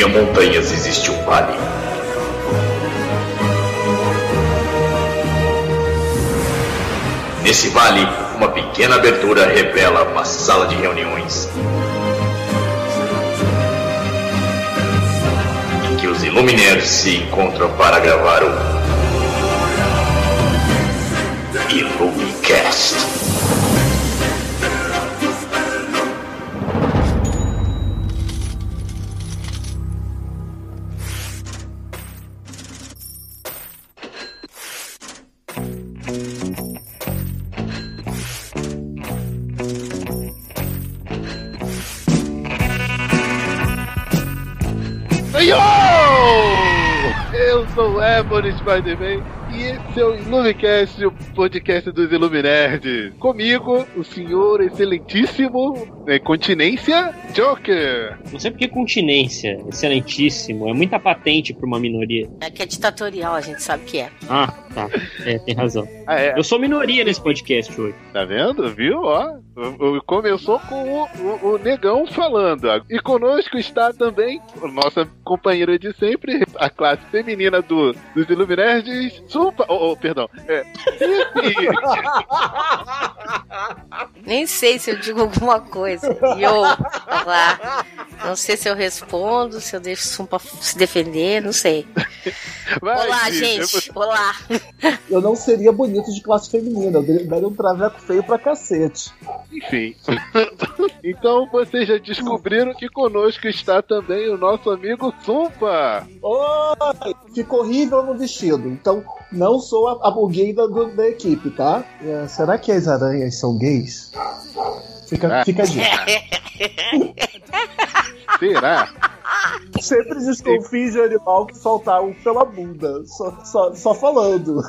havia montanhas, existe um vale. Nesse vale, uma pequena abertura revela uma sala de reuniões. Em que os Illuminaires se encontram para gravar o Illumicast. Ebony Spider-Man e esse é o Illumicast, o podcast dos Illuminerds. Comigo, o senhor excelentíssimo, né, continência, Joker. Não sei porque continência, excelentíssimo, é muita patente pra uma minoria. É que é ditatorial, a gente sabe que é. Ah, tá. É, tem razão. Ah, é, Eu sou minoria nesse podcast hoje. tá vendo? Viu? Ó, começou com o, o- o negão falando. E conosco está também a nossa companheira de sempre, a classe feminina do, dos Illuminerds, Supa. Oh, oh, perdão. É, Cici. Nem sei se eu digo alguma coisa. E eu, lá, não sei se eu respondo, se eu deixo o Sumpa se defender, não sei. Vai, Olá, gente. Olá. Eu não seria bonito de classe feminina, eu daria- um traveco feio pra cacete. Enfim. então vocês já descobriram que conosco está também o nosso amigo Sumpa. Oi! Ficou horrível no vestido, então não sou a, a gay da, equipe, tá? É, será que as aranhas são gays? Fica, Ah. fica a dica. Será? Sempre desconfie de animal que soltar um pela bunda, só, só, só falando.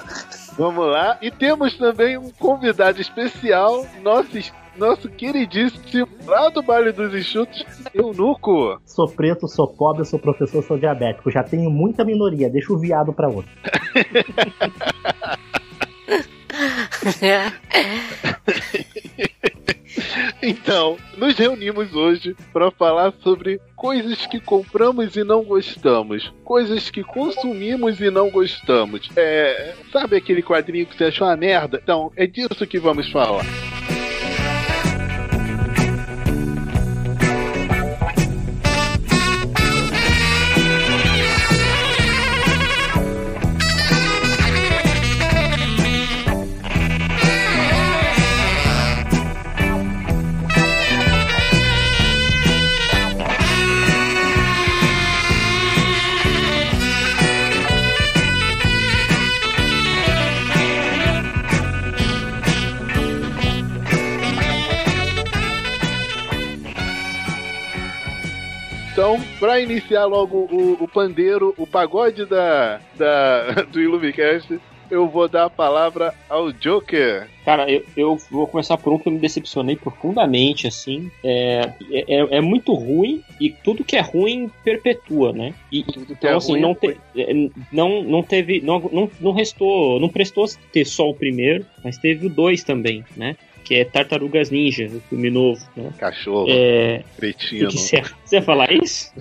Vamos lá. E temos também um convidado especial, nosso, nosso queridíssimo lá do Baile dos Enxutos, Eunuco. Sou preto, sou pobre, sou professor, sou diabético. Já tenho muita minoria, deixa o viado pra outro. Então, nos reunimos hoje para falar sobre coisas que compramos e não gostamos, coisas que consumimos e não gostamos. É, sabe aquele quadrinho que você achou uma merda? Então, é disso que vamos falar. Então, para iniciar logo o, o pandeiro, o pagode da, da, do Illumicast, eu vou dar a palavra ao Joker. Cara, eu, eu vou começar por um que eu me decepcionei profundamente, assim. É, é, é muito ruim e tudo que é ruim perpetua, né? E, que então, é assim, ruim não, te, é, não, não teve. Não, não, não restou. Não prestou ter só o primeiro, mas teve o dois também, né? Que é Tartarugas Ninja, o filme novo, né? Cachorro, É. O cretino. que você você ia falar isso?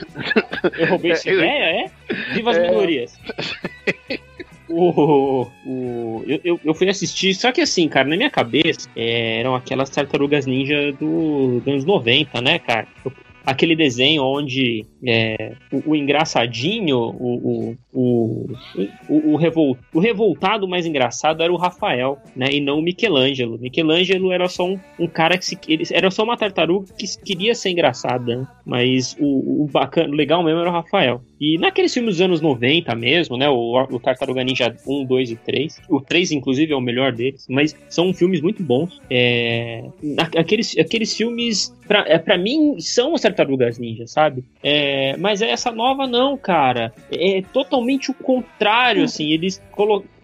Eu roubei essa É, eu- ideia, é? Viva as É. minorias. O, o, eu, eu, eu fui assistir, só que assim, cara, na minha cabeça é, eram aquelas tartarugas ninja do, dos anos 90, né, cara? Eu- aquele desenho onde é, o, o engraçadinho, o, o, o, o, o, revol, o revoltado mais engraçado era o Rafael, né? E não o Michelangelo. Michelangelo era só um, um cara que se, ele, era só uma tartaruga que queria ser engraçada, né? mas o, bacana, o legal mesmo era o Rafael. E naqueles filmes dos anos 90 mesmo, né? O, o Tartaruga Ninja 1, 2 e 3. O 3, inclusive, é o melhor deles. Mas são filmes muito bons. É, aqueles, aqueles filmes, pra, é, pra mim, são as Tartarugas Ninja, sabe? É, mas essa nova não, cara. É totalmente o contrário, assim. Eles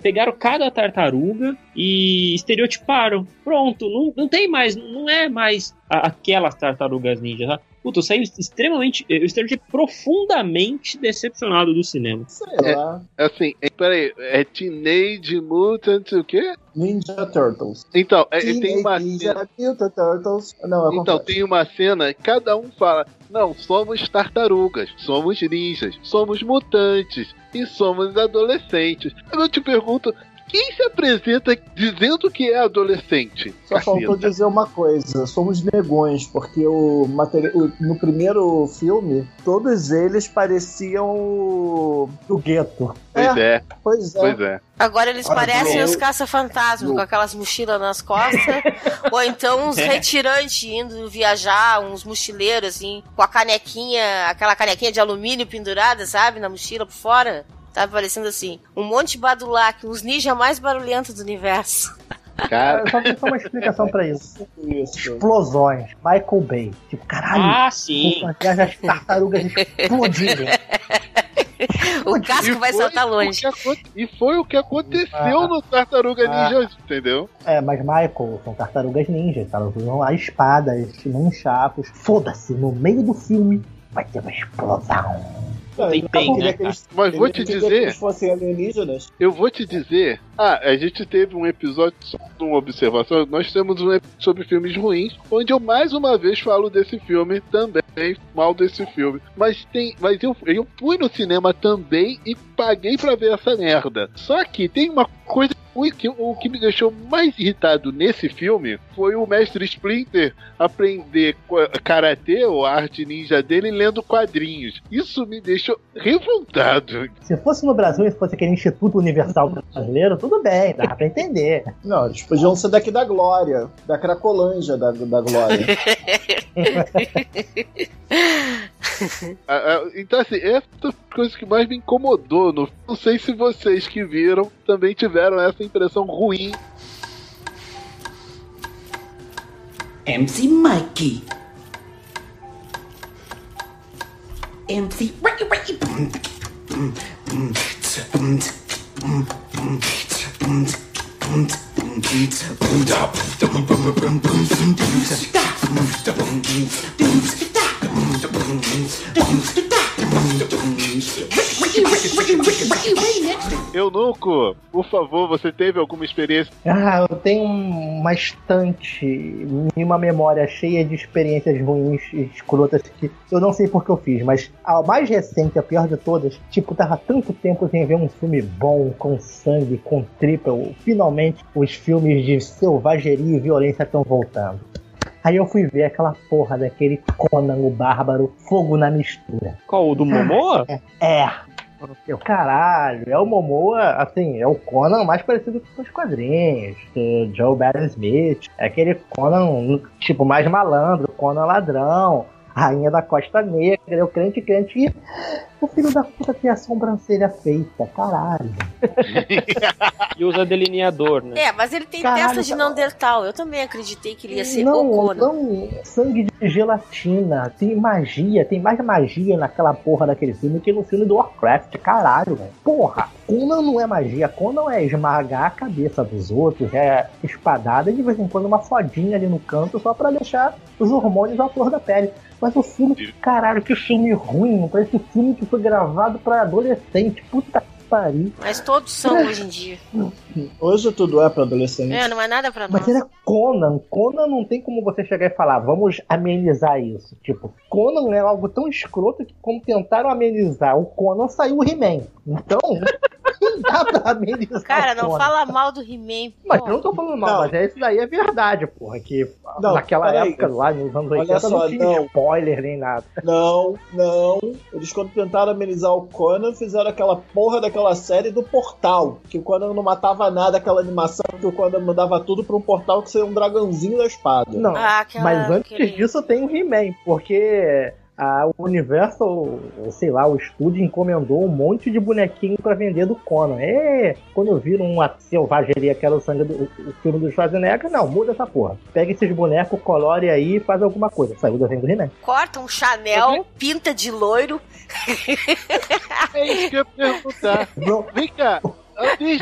pegaram cada tartaruga e estereotiparam. Pronto, não, não tem mais, não é mais aquelas tartarugas ninja, tá? Puta, eu saí extremamente, eu esteja profundamente decepcionado do cinema. Sei É. lá. Assim, é, peraí, é Teenage Mutant o quê? Ninja Turtles. Então, é, tem uma Teenage cena. Ninja Mutant Turtles. Não, é Então, complexo. tem uma cena, cada um fala: Não, somos tartarugas, somos ninjas, somos mutantes e somos adolescentes. Eu te pergunto: quem se apresenta dizendo que é adolescente? Só faltou dizer uma coisa, somos negões, porque o, materi- o- no primeiro filme, todos eles pareciam o... Do gueto. Pois é, Pois é. pois é. Agora eles Olha, parecem os caça-fantasmas, com aquelas mochilas nas costas. ou então uns retirantes indo viajar, uns mochileiros, assim, com a canequinha, aquela canequinha de alumínio pendurada, sabe, na mochila por fora. Tá parecendo assim, um monte de badulac, os ninjas mais barulhentos do universo. Cara, Só tem uma explicação pra isso. Isso. Explosões. Michael Bay. Tipo, caralho. Ah, sim. As as tartarugas explodirem. O casco vai foi saltar longe. aconte- E foi o que aconteceu Ah. no Tartaruga Ah. Ninja, entendeu? É, mas Michael, são tartarugas ninjas, elas usam a espada, eles não chapos. Foda-se, no meio do filme vai ter uma explosão. Não, Tem ele bem, né, que eles- Mas vou te dizer- que fossem alienígenas. Eu vou te dizer. Ah, a gente teve um episódio só de uma observação. Nós temos um episódio sobre filmes ruins, onde eu mais uma vez falo desse filme também, mal desse filme. Mas tem, mas eu, eu fui no cinema também e paguei pra ver essa merda. Só que tem uma coisa o que, o que me deixou mais irritado nesse filme foi o mestre Splinter aprender karatê ou a arte ninja dele lendo quadrinhos. Isso me deixou revoltado. Se fosse no Brasil e fosse aquele Instituto Universal Brasileiro, tudo bem, dá pra entender. Não, eles podiam ser daqui da Glória, da Cracolândia da, da Glória. Ah, ah, Então, assim, essa é a coisa que mais me incomodou. No... Não sei se vocês que viram também tiveram essa impressão ruim. MC Mikey. MC Eunuco, por favor, você teve alguma experiência? Ah, eu tenho uma estante e uma memória cheia de experiências ruins e escrotas que eu não sei porque eu fiz, mas a mais recente, a pior de todas, tipo, tava tanto tempo sem ver um filme bom, com sangue, com tripa. eu- Finalmente, os filmes de selvageria e violência estão voltando. Aí eu fui ver aquela porra daquele Conan o Bárbaro, Fogo na Mistura. Qual? O do Momoa? É. Eu, caralho, é o Momoa, assim, é o Conan mais parecido com os quadrinhos, do Joe Barry Smith. É aquele Conan, tipo, mais malandro, Conan ladrão, rainha da Costa Negra, eu crente, crente. E o filho da puta tem a sobrancelha feita, caralho. E usa delineador, né? É, mas ele tem Caralho, testa de tá- Neandertal. Eu também acreditei que ele ia ser o não, Conan. não, sangue de gelatina, tem magia, tem mais magia naquela porra daquele filme que no filme do Warcraft, caralho, velho. Porra, Conan não é magia, Conan é esmagar a cabeça dos outros, é espadada e de vez em quando uma fodinha ali no canto só pra deixar os hormônios à flor da pele. Mas o filme, caralho, que filme ruim, parece um filme que foi gravado pra adolescente, puta pariu. Mas todos são hoje em dia. Hoje tudo é pra adolescente. É, não é nada pra nós. Mas era Conan. Conan não tem como você chegar e falar, vamos amenizar isso. Tipo, Conan é algo tão escroto que como tentaram amenizar o Conan, saiu o He-Man. Então, não dá pra amenizar Cara, não Conan. fala mal do He-Man. Mas eu não tô falando mal, Não. mas é isso daí é verdade, porra. Que Não, naquela época, lá nos anos Olha 80, não só, tinha não. spoiler nem nada. Não, não. Eles quando tentaram amenizar o Conan, fizeram aquela porra daquela série do Portal. Que o Conan não matava nada, aquela animação que o Conan mandava tudo pra um portal que seria um dragãozinho da espada. Não, Ah, aquela- mas antes aquele- disso tem o He-Man, porque a Universal, sei lá, o estúdio encomendou um monte de bonequinho pra vender do Conan. É, quando viram uma selvageria que era o sangue do o filme do Schwarzenegger, não, muda essa porra. Pega esses bonecos, colore aí e faz alguma coisa. Saiu do He-Man. Corta um Chanel, pinta de loiro. É isso que eu ia perguntar. Vem cá.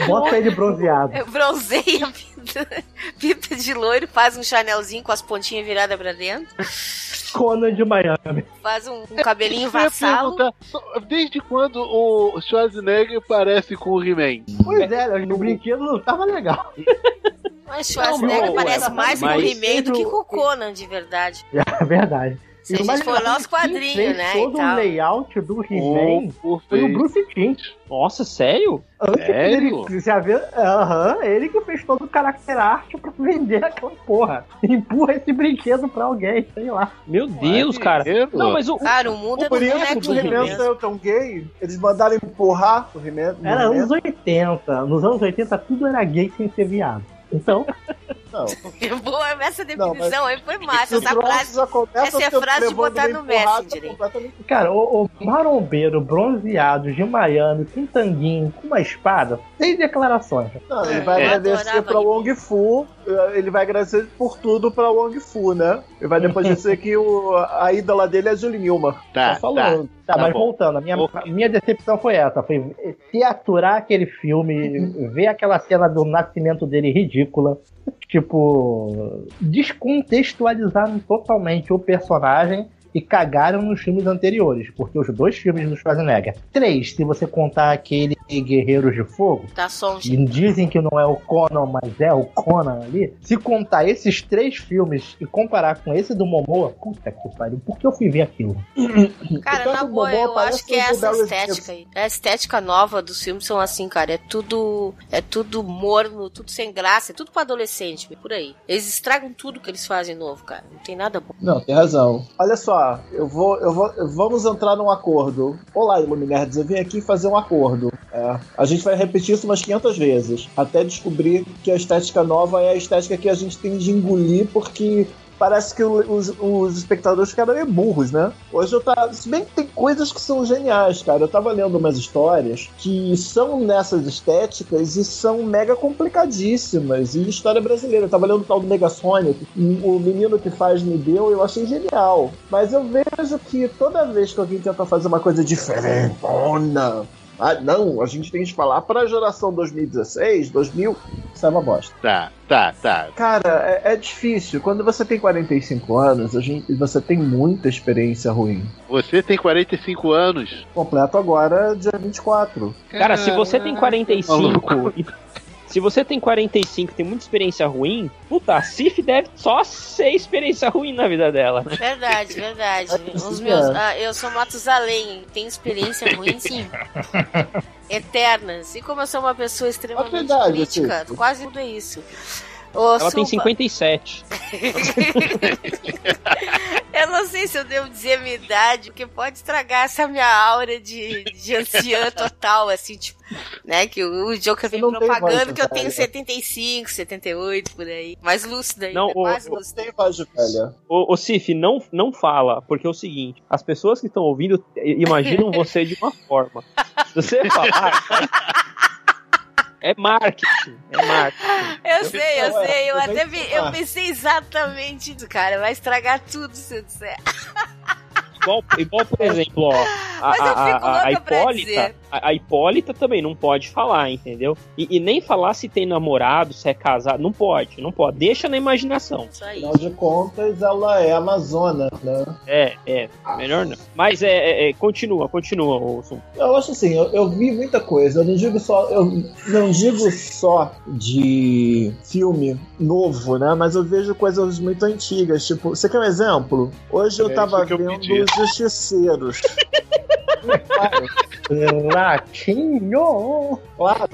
Bota ele bronzeado. Bronzeia, pinta, pinta de loiro, faz um Chanelzinho com as pontinhas viradas pra dentro. Conan de Miami. Faz um, um cabelinho vassalo. desde quando o Schwarzenegger parece com o He-Man? Pois é, o brinquedo não tava legal. Mas Schwarzenegger Não, parece mais com o He-Man do que com o Conan, de verdade. É verdade. Se a E o mais gente for lá os é quadrinhos, fez né, Todo o layout do He-Man O foi o. Bruce Timm. Nossa, sério? Antes Sério? Ele, já viu? Aham, ele que fez todo o character art pra vender aquela porra. Empurra esse brinquedo pra alguém, sei lá. Meu Deus, cara. Maneiro. Não, mas o. Cara, o mundo é do Por isso boneco que o do He-Man saiu tão gay, eles mandaram empurrar o He-Man. Era anos 80. Nos anos 80 tudo era gay sem ser viado. Então, Não, Boa, essa Não, definição aí foi massa. Essa frase. essa é frase de botar no Messenger, completamente- cara, o, o marombeiro bronzeado de Miami, com tanguinho, com uma espada, sem declarações. Não, ele vai É. agradecer pra Wong Fu, ele vai agradecer por tudo pra Wong Fu, né? Ele vai depois dizer que o, a ídola dele é a Julie Newmar. Tá, Tô falando. Tá, Tá mas bom. voltando, a minha, a minha decepção foi essa: foi se aturar aquele filme, ver aquela cena do nascimento dele ridícula. Tipo, descontextualizaram totalmente o personagem e cagaram nos filmes anteriores, porque os dois filmes do Schwarzenegger. Três, se você contar aquele Guerreiros de Fogo, Tá e dizem que não é o Conan, mas é o Conan ali. Se contar esses três filmes e comparar com esse do Momoa, puta que pariu, por que eu fui ver aquilo? Cara, Então, na boa, eu acho que é essa estética aí. A estética nova dos filmes são assim, cara. É tudo. É tudo morno, tudo sem graça, é tudo pra adolescente, por aí. Eles estragam tudo que eles fazem novo, cara. Não tem nada bom. Não, tem razão. Olha só, eu vou, eu vou, vamos entrar num acordo. Olá, Iluminerds, eu vim aqui fazer um acordo. É, a gente vai repetir isso umas 500 vezes, até descobrir que a estética nova é a estética que a gente tem de engolir, porque parece que os, os espectadores ficaram meio burros, né? Hoje eu tava. Se bem que tem coisas que são geniais, cara. Eu tava lendo umas histórias que são nessas estéticas e são mega complicadíssimas. E história brasileira. Eu tava lendo o tal do Megasonic. O menino que faz me deu, eu achei genial. Mas eu vejo que toda vez que alguém tenta fazer uma coisa diferentona. Ah, não, a gente tem que falar pra geração 2016, 2000, isso é uma bosta. Tá, tá, tá. Cara, é, é difícil. Quando você tem 45 anos, a gente, você tem muita experiência ruim. Você tem 45 anos. Completo agora, dia 24. Cara, se você tem Caraca, 45 maluco. e- Se você tem 45 e tem muita experiência ruim, puta, a Cif deve só ser experiência ruim na vida dela, né? Verdade, verdade. Os é. meus, ah, eu sou Matusalém, tenho experiência ruim, sim. Eternas. E como eu sou uma pessoa extremamente verdade, crítica, quase tudo é isso. Ô, Ela tem Supa, 57. Eu não sei se eu devo dizer a minha idade, porque pode estragar essa minha aura de, de anciã total, assim, tipo, né? Que o, o Joker vem tem propagando que eu tenho 75, 78, por aí. Mais lúcida ainda, Não, o- quase o- lúcida. Tem voz de velha. Ô, ô Cif, não, não fala, porque é o seguinte, as pessoas que estão ouvindo i- imaginam você de uma forma. Se você falar... É marketing, é marketing. Eu sei, eu Ué, sei, eu eu até eu pensei exatamente isso, cara. Vai estragar tudo se eu disser. Igual, igual, por exemplo, ó, a, Mas eu a, fico a, a louca pra Hipólita, dizer. A, a Hipólita também não pode falar, entendeu? E, e nem falar se tem namorado, se é casado, não pode, não pode. Deixa na imaginação. Isso aí. Afinal de contas, ela é amazona, né? É, é, melhor não. Mas é, é, é, continua, continua, Wilson. Eu acho assim, eu, eu vi muita coisa. Eu não digo só, eu não digo só de filme novo, né? Mas eu vejo coisas muito antigas. Tipo, você quer um exemplo? Hoje eu É tava eu vendo pedi. Os Justiceiros. Latinho! claro.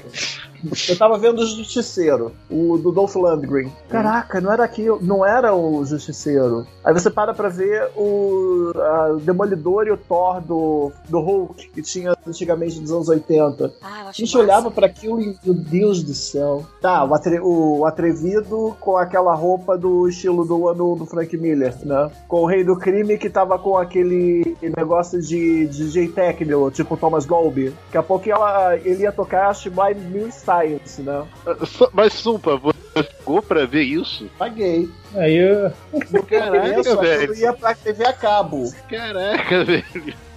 Eu tava vendo o Justiceiro, o do Dolph Lundgren. Caraca, não era aquilo, não era o Justiceiro. Aí você para pra ver o a, o Demolidor e o Thor do, do Hulk, que tinha antigamente nos anos 80. Ah, eu A gente olhava pra aquilo e, meu Deus do céu. Tá, o, atre- o atrevido com aquela roupa do estilo do ano do Frank Miller, né? Com o rei do crime que tava com aquele negócio de DJ Techno, tipo Thomas Dolby. Daqui a pouco ela, ele ia tocar Sublime New Science, né? Só- Mas, Sumpa, você ficou pra ver isso? Paguei. Aí eu. Caraca, velho. eu ia pra TV a cabo. Caraca, velho.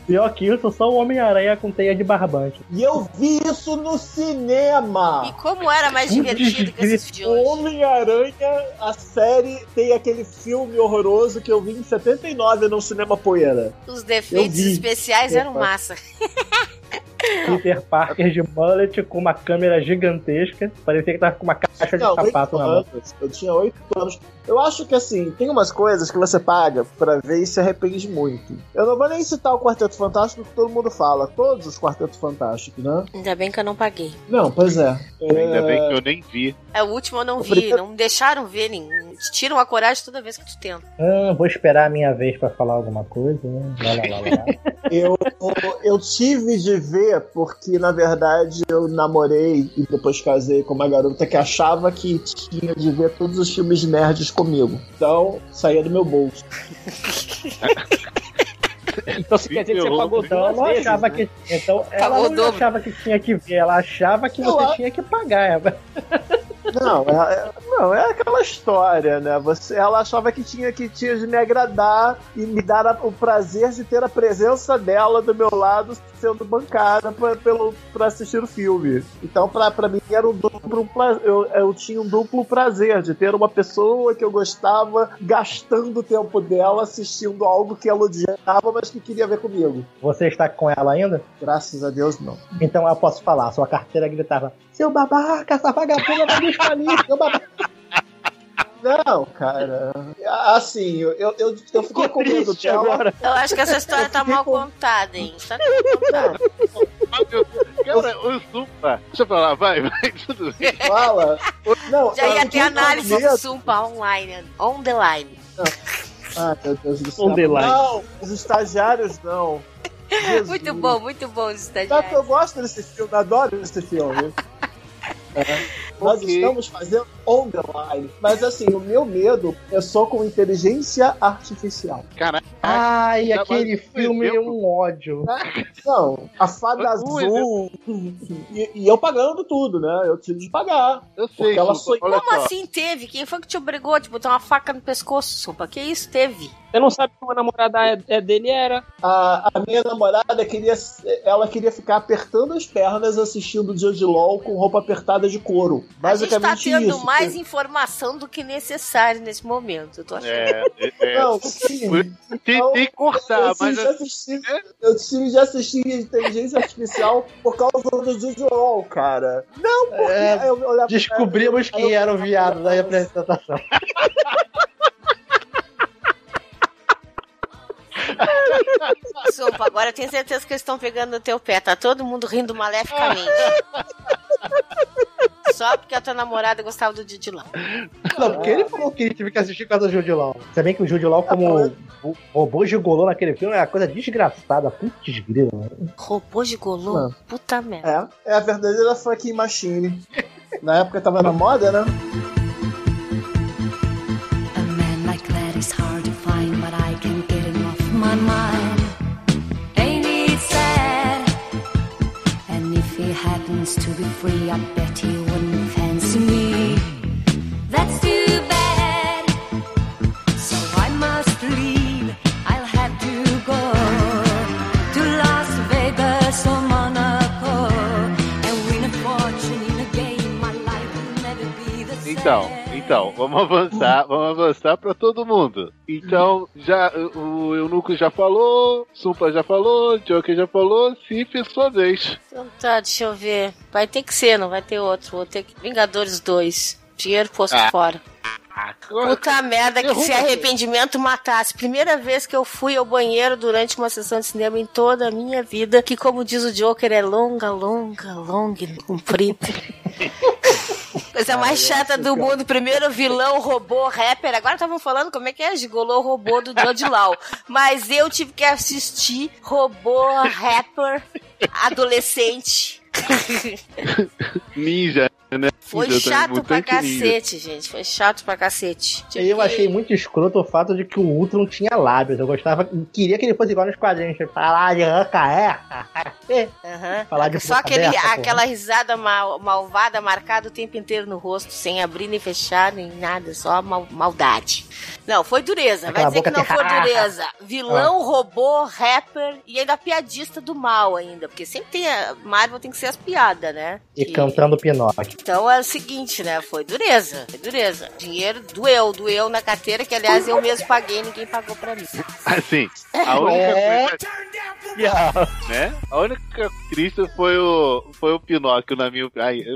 Pior que isso, só o Homem-Aranha com teia de barbante. E eu vi isso no cinema! E como era mais divertido que esses de hoje? Homem-Aranha, a série, tem aquele filme horroroso que eu vi em 79 no Cinema Poeira. Os defeitos especiais eram massa. Peter Parker de mullet com uma câmera gigantesca. Parecia que tava com uma caixa de Não, sapato na mão. Eu tinha oito anos. Eu acho que assim, tem umas coisas que você paga pra ver e se arrepende muito. Eu não vou nem citar o Quarteto Fantástico que todo mundo fala. Todos os Quartetos Fantásticos, né? Ainda bem que eu não paguei. Não, pois é. Ainda É, bem que eu nem vi. É, o último eu não O vi, primeiro- não deixaram ver nenhum. Te Tiram a coragem toda vez que tu tenta. Ah, vou esperar a minha vez pra falar alguma coisa. Né? Lá, lá, lá. Eu, eu tive de ver porque, na verdade, eu namorei e depois casei com uma garota que achava que tinha de ver todos os filmes nerds comigo. Então, saía do meu bolso. Então você quer dizer que você pagou Então ela vezes, achava né? que. Então ela Pagou não dobro. achava que tinha que ver, ela achava que Eu você acho- tinha que pagar. Não, é, é- não, é aquela história, né? Você, ela achava que tinha que tinha de me agradar e me dar a- o prazer de ter a presença dela do meu lado sendo bancada pra, pelo, pra assistir o filme. Então, pra, pra mim, era um duplo eu, eu tinha um duplo prazer de ter uma pessoa que eu gostava gastando o tempo dela assistindo algo que ela odiava, mas que queria ver comigo. Você está com ela ainda? Graças a Deus, não. Então eu posso falar. Sua carteira gritava: Seu babaca, essa vagabunda vai me falir, seu babaca. Não, cara. Assim, eu, eu, eu, eu fiquei com medo dela. agora. Eu acho que essa história tá mal contada, hein? Tá mal contada. Ah. Cara, o Zumba. Deixa eu falar, vai, vai, tudo bem. Fala. Não, Já ia ter com análise do Sumpa online, on the line. Ai, meu Deus do céu. On the line. Não, os estagiários não. Jesus. Muito bom, muito bom os Sabe que estagiários. eu gosto desse filme, adoro esse filme. É. Nós Ok. estamos fazendo on the line. Mas assim, o meu medo é só com inteligência artificial. Caraca, Ai, Tá, aquele filme é um ódio. Não, a fada azul. E, e eu pagando tudo, né? Eu tive de pagar. eu sei. Porque ela olha Como só. assim teve? Quem foi que te obrigou a te botar uma faca no pescoço, Sumpa? Que isso teve? Você não sabe como a namorada é, é dele era. A, a minha namorada queria. Ela queria ficar apertando as pernas assistindo de LOL com roupa apertada de couro. A gente tá Basicamente tendo isso. mais informação do que necessário nesse momento. Eu tô achando. É, é, é. Não, sim. Tem, Então, tem que cortar, eu, tive mas de assistir, eu tive de assistir inteligência artificial por causa do Dia de LOL, cara. Não, porque É, aí eu olhava- Descobrimos quem eu- era o viado da representação. Sumpa, agora eu tenho certeza que eles estão pegando no teu pé. Tá todo mundo rindo maleficamente. Só porque a tua namorada gostava do Didi lá. Não, porque ele falou que ele teve que assistir por causa do Jude Law. Se bem que o Jude Law, como o robô gigolô naquele filme, é uma coisa desgraçada. Putz grila, mano. Robô gigolô? Puta merda. É, é a verdadeira fucking machine. Na época tava na moda, né? To be free, I bet he wouldn't fancy me. That's too bad. So I must leave. I'll have to go to Las Vegas or Monaco and win a fortune in a game. My life will never be the same. Então, então, vamos avançar, vamos avançar pra todo mundo. Então, já o Eunuco já falou, Sumpa já falou, Joker já falou, Sif, sua vez. Então tá, deixa eu ver. Vai ter que ser, não vai ter outro. Vou ter que. Vingadores 2. Dinheiro posto Ah. fora. Puta merda, que se arrependimento matasse. Primeira vez que eu fui ao banheiro durante uma sessão de cinema em toda a minha vida, que como diz o Joker, é longa, longa, longa e comprida. Coisa mais chata do mundo. Primeiro vilão, robô, rapper. Agora estavam falando como é que é gigolô robô do George Lau. Mas eu tive que assistir robô, rapper, adolescente. Ninja. Né? Foi chato pra cacete, gente. Foi chato pra cacete. E eu achei muito escroto o fato de que o Ultron tinha lábios. Eu gostava, queria que ele fosse igual nos quadrinhos. tipo, Falar de ranca é. Aham. Falar de Só aquele, aberta, porra. aquela risada mal- malvada marcada o tempo inteiro no rosto, sem abrir nem fechar, nem nada, só mal- maldade. Não, foi dureza. Vai Aquela dizer que não foi dureza. Vilão, robô, rapper e ainda piadista do mal ainda. Porque sempre tem a Marvel tem que ser as piadas, né? E Que- cantando Pinóquio. Então é o seguinte, né? Foi dureza. Foi dureza. Dinheiro doeu, doeu na carteira, que aliás eu mesmo paguei, ninguém pagou pra mim. Assim, a única É. coisa, né? A única triste foi o, foi o Pinóquio, na minha.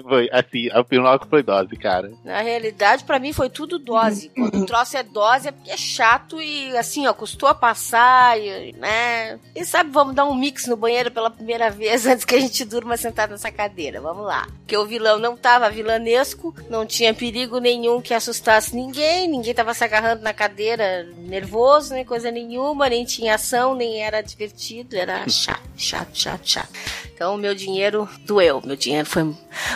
Foi, assim, o Pinóquio foi dose, cara. Na realidade, pra mim foi tudo dose. Quando o troço é dose é porque é chato e assim, ó, custou a passar, e, né? E sabe, vamos dar um mix no banheiro pela primeira vez antes que a gente durma sentado nessa cadeira. Vamos lá. Porque o vilão não tava vilanesco, não tinha perigo nenhum que assustasse ninguém, ninguém tava se agarrando na cadeira nervoso, nem coisa nenhuma, nem tinha ação, nem era divertido, era chato, chato, chato, chato. Então o meu dinheiro doeu. Meu dinheiro foi.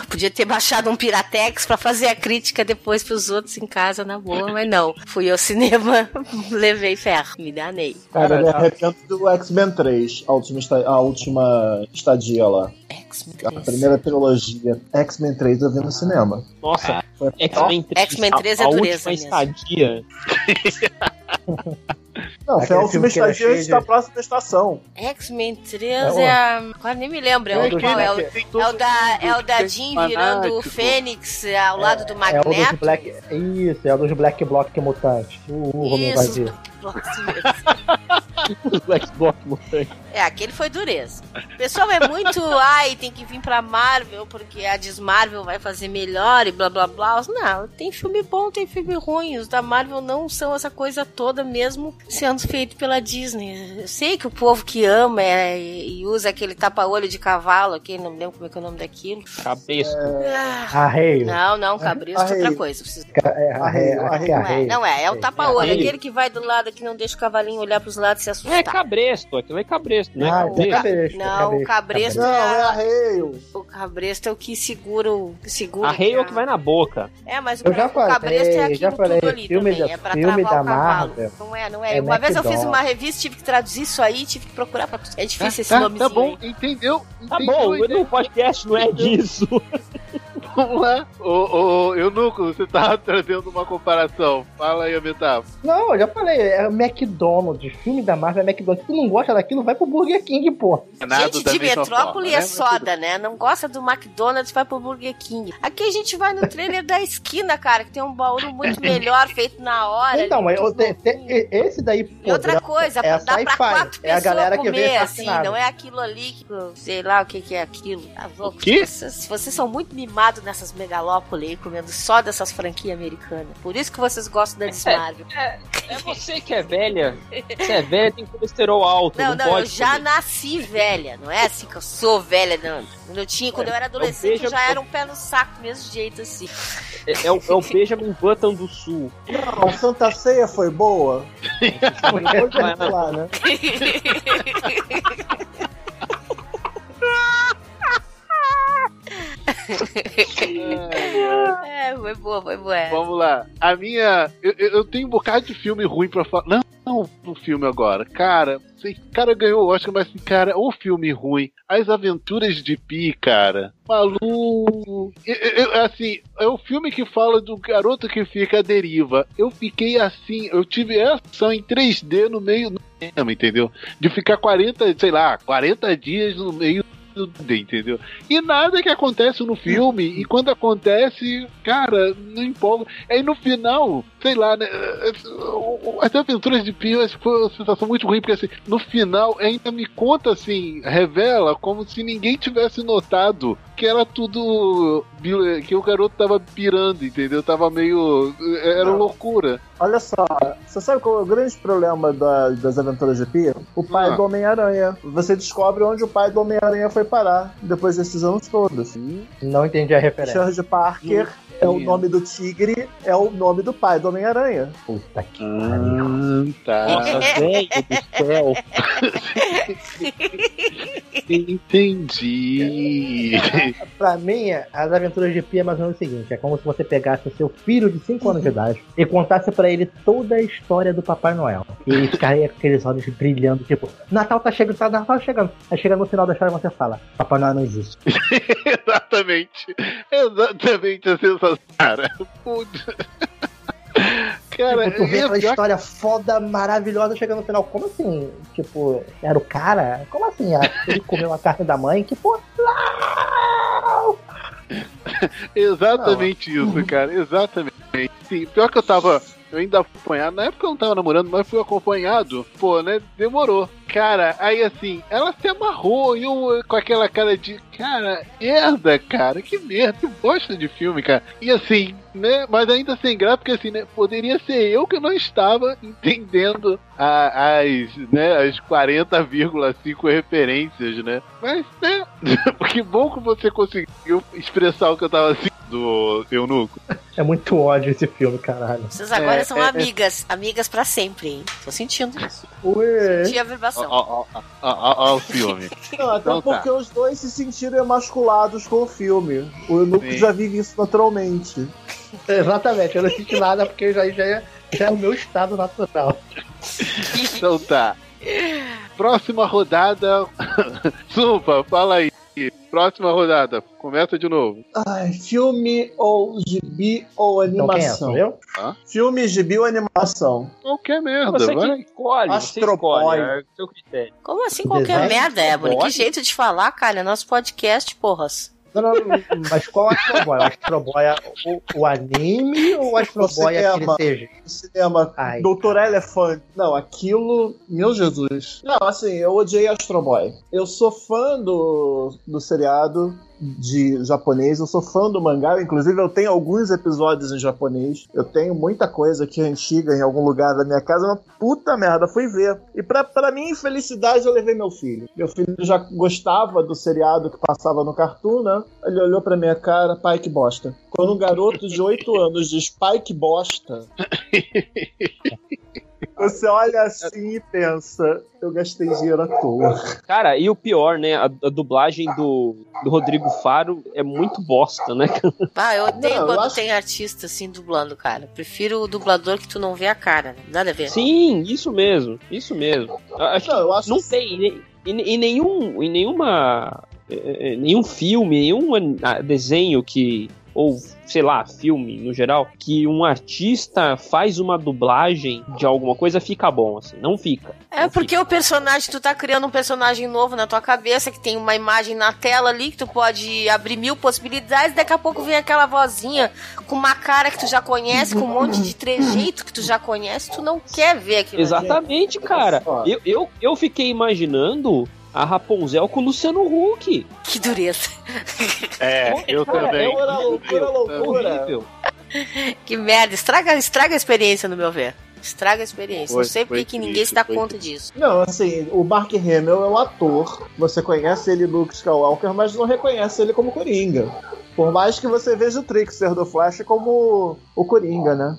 Podia ter baixado um Piratex pra fazer a crítica depois pros outros em casa na boa, mas não. Fui ao cinema, levei ferro, me danei. Cara, eu me arrependo do X-Men 3, a última, a última estadia lá. X-Men A 3. primeira trilogia. X-Men 3 eu vi no cinema. Nossa, Foi X-Men 3. X-Men 3 é a, a dureza última mesmo. estadia. Não, foi a última estadia antes da próxima estação. X-Men 3 É, é, a. Agora nem me lembro. É, É o, qual? É o, é o da, é o da Jean virando o. Fênix é, ao lado do É o dos Magneto. Black. Isso, é o dos Black Block Mutantes. O Romeu Isso, Vazio. Do Xbox Mutante. É, aquele foi dureza. O pessoal é muito, ai, tem que vir pra Marvel porque a Desmarvel vai fazer melhor e blá blá blá. Não, tem filme bom, tem filme ruim. Os da Marvel não são essa coisa toda, mesmo sendo feito pela Disney. Eu sei que o povo que ama é, e usa aquele tapa-olho de cavalo aqui, não me lembro como é que é o nome daquilo. Cabeça. Ah, Arreio. não, não, cabresto é outra Arreio. coisa. Vocês- É, arreio, Arreio, aqui é Não é, arreio. não é, é o tapa-olho, Arreio. aquele que vai do lado que não deixa o cavalinho olhar pros lados e se É assustar. cabresto, aquilo é cabresto, não é Ah, cabresto. é cabresto, Não, o cabresto Não, é, é arreio. o cabresto é o que segura o que segura Arreio é o que vai na boca. É, mas o, Eu já o cabresto é falei, aquilo já falei, tudo ali filme também, da- é pra filme travar da o cavalo. Marvel Não é, não é. é uma vez eu fiz uma revista, tive que traduzir isso aí, tive que procurar pra... É difícil esse tá, nomezinho tá bom, aí. entendeu? Tá Entendeu, bom, entendeu? no podcast não é disso. Vamos lá. Ô, ô, Eunuco, você tava trazendo uma comparação. Fala aí, Amitável. Não, eu já falei, é o McDonald's, filme da Marvel é McDonald's. Se tu não gosta daquilo, vai pro Burger King, pô. Gente de metrópole né? é soda, né? Não gosta do McDonald's, vai pro Burger King. Aqui a gente vai no trailer da esquina, cara, que tem um baú muito melhor, feito na hora. Então, ali, mas eu te- te- esse daí, pô, E outra coisa, é a dá pra quatro é a pessoas galera que vê comer, assim, não é aquilo ali que, sei lá o que que é aquilo. Tá louco? quê? Vocês, vocês são muito mimados nessas megalópolis aí, comendo só dessas franquias americanas. Por isso que vocês gostam da Dismarvel. É você que é velha. Você é velha, tem colesterol alto. Não, Não, não, eu já comer. nasci velha, não é assim que eu sou velha, não. Quando eu tinha, quando eu era adolescente, veja- eu já era um pé no saco, do mesmo jeito, assim. É, é o, é o Benjamin Button do Sul. Não, a Santa Ceia foi boa. Vai lá. falar, né? É, foi boa, foi boa. Vamos lá. A minha. Eu, eu tenho um bocado de filme ruim pra falar. Não, não no filme agora. Cara, sei, cara ganhou o Oscar, mas cara, o filme ruim. As Aventuras de Pi, cara. Maluco. Eu- eu- assim, é o filme que fala do garoto que fica à deriva. Eu fiquei assim, eu tive essa em 3D no meio do cinema, entendeu? De ficar 40, sei lá, 40 dias no meio entendeu? E nada que acontece no filme, e quando acontece, cara, não empolga. Aí no final, sei lá, né? As aventuras de Pio foi uma sensação muito ruim, porque assim, no final ainda me conta assim, revela como se ninguém tivesse notado que era tudo. Que o garoto tava pirando, entendeu? Tava meio. Era Não. loucura. Olha só, você sabe qual é o grande problema da- das aventuras de Pi? O pai Ah. do Homem-Aranha. Você descobre onde o pai do Homem-Aranha foi parar depois desses anos todos. Não entendi a referência. Charles Parker é o nome do tigre, é o nome do pai do Homem-Aranha. Puta que Ah, tá. Nossa, velho do céu. Entendi. Pra mim, as aventuras de Pi é mais ou menos o seguinte: é como se você pegasse o seu filho de 5 anos de idade e contasse pra ele toda a história do Papai Noel. E ele ficaria com aqueles olhos brilhando, tipo, Natal tá chegando, tá Natal chegando. Aí chega no final da história e você fala: Papai Noel não existe. Exatamente. Exatamente a sensação. Cara, puta. Cara, tipo, tu vê é aquela história foda, maravilhosa, chega no final. Como assim? Tipo, era o cara? Como assim? Ah, Ele comeu a carne da mãe? Que porra? Não! Exatamente isso, cara. Exatamente. Sim, pior que eu tava. Eu ainda acompanhado. Na época eu não tava namorando, mas fui acompanhado. Pô, né? Demorou. Cara, aí assim, ela se amarrou e eu com aquela cara de. Cara, merda, cara. Que merda. Que bosta de filme, cara. E assim, né? Mas ainda sem graça, porque assim, né? Poderia ser eu que não estava entendendo a- as, né? As 40,5 referências, né? Mas, né? que bom que você conseguiu expressar o que eu tava assim do eunuco. É muito ódio esse filme, caralho. Vocês agora É, são é, é. amigas. Amigas pra sempre, hein? Tô sentindo isso. Ué. Senti a Ó, vibração. ó, o filme. Não, até Então tá. porque os dois se sentiram emasculados com o filme. O Eunuco Sim. já vive isso naturalmente. Exatamente, eu não senti nada porque já, já, é, já é o meu estado natural. Então tá. Próxima rodada. Supa, fala aí. Próxima rodada. Começa de novo. Ai, filme ou gibi ou Então quem é? animação? Eu? filme, gibi ou animação? Qualquer merda, Você vai. escolhe, você Astro escolhe, é o seu critério. Como assim qualquer Desenho? merda, Ebony? Que jeito de falar, cara. Nosso podcast, porras. Não, não, não, mas qual Astro Boy? O Astro Boy é o, o anime ou o Astro Boy é aquele? No cinema, Ai. Doutor Elefante. Não, aquilo. Meu Jesus. Não, assim, eu odiei Astro Boy. Eu sou fã do, do seriado de japonês, eu sou fã do mangá, inclusive eu tenho alguns episódios em japonês. Eu tenho muita coisa aqui antiga em algum lugar da minha casa, mas puta merda, fui ver. E pra, pra minha infelicidade eu levei meu filho. Meu filho já gostava do seriado que passava no Cartoon, né? Ele olhou pra minha cara, pai que bosta. Quando um garoto de 8 anos diz pai que bosta, você olha assim e pensa, eu gastei dinheiro à toa. Cara, e o pior, né? A, a dublagem do, do Rodrigo Faro é muito bosta, né? Ah, eu odeio Não, eu quando acho- tem artista assim dublando, cara. Prefiro o dublador que tu não vê a cara. Nada a ver. Sim, isso mesmo, isso mesmo. Eu Acho Não, eu acho não que- tem em, nenhum em nenhuma eh, eh, nenhum filme nenhum ah, desenho que ou sei lá filme no geral que um artista faz uma dublagem de alguma coisa fica bom assim não fica É Não porque o personagem, tu tá criando um personagem novo na tua cabeça, que tem uma imagem na tela ali, que tu pode abrir mil possibilidades, daqui a pouco vem aquela vozinha com uma cara que tu já conhece, com um monte de trejeito que tu já conhece, tu não quer ver aquilo. ali. exatamente cara eu, eu, eu fiquei imaginando a Rapunzel com o Luciano Huck Que dureza. É, eu Cara, também. Loucura, loucura, é loucura. horrível Que merda. Estraga, estraga a experiência, no meu ver. Estraga a experiência. Foi- não sei por foi que ninguém se dá conta disso. Não, assim, o Mark Hamill é um ator. Você conhece ele Luke Skywalker, mas não reconhece ele como Coringa. Por mais que você veja o Trickster do Flash como o Coringa, né?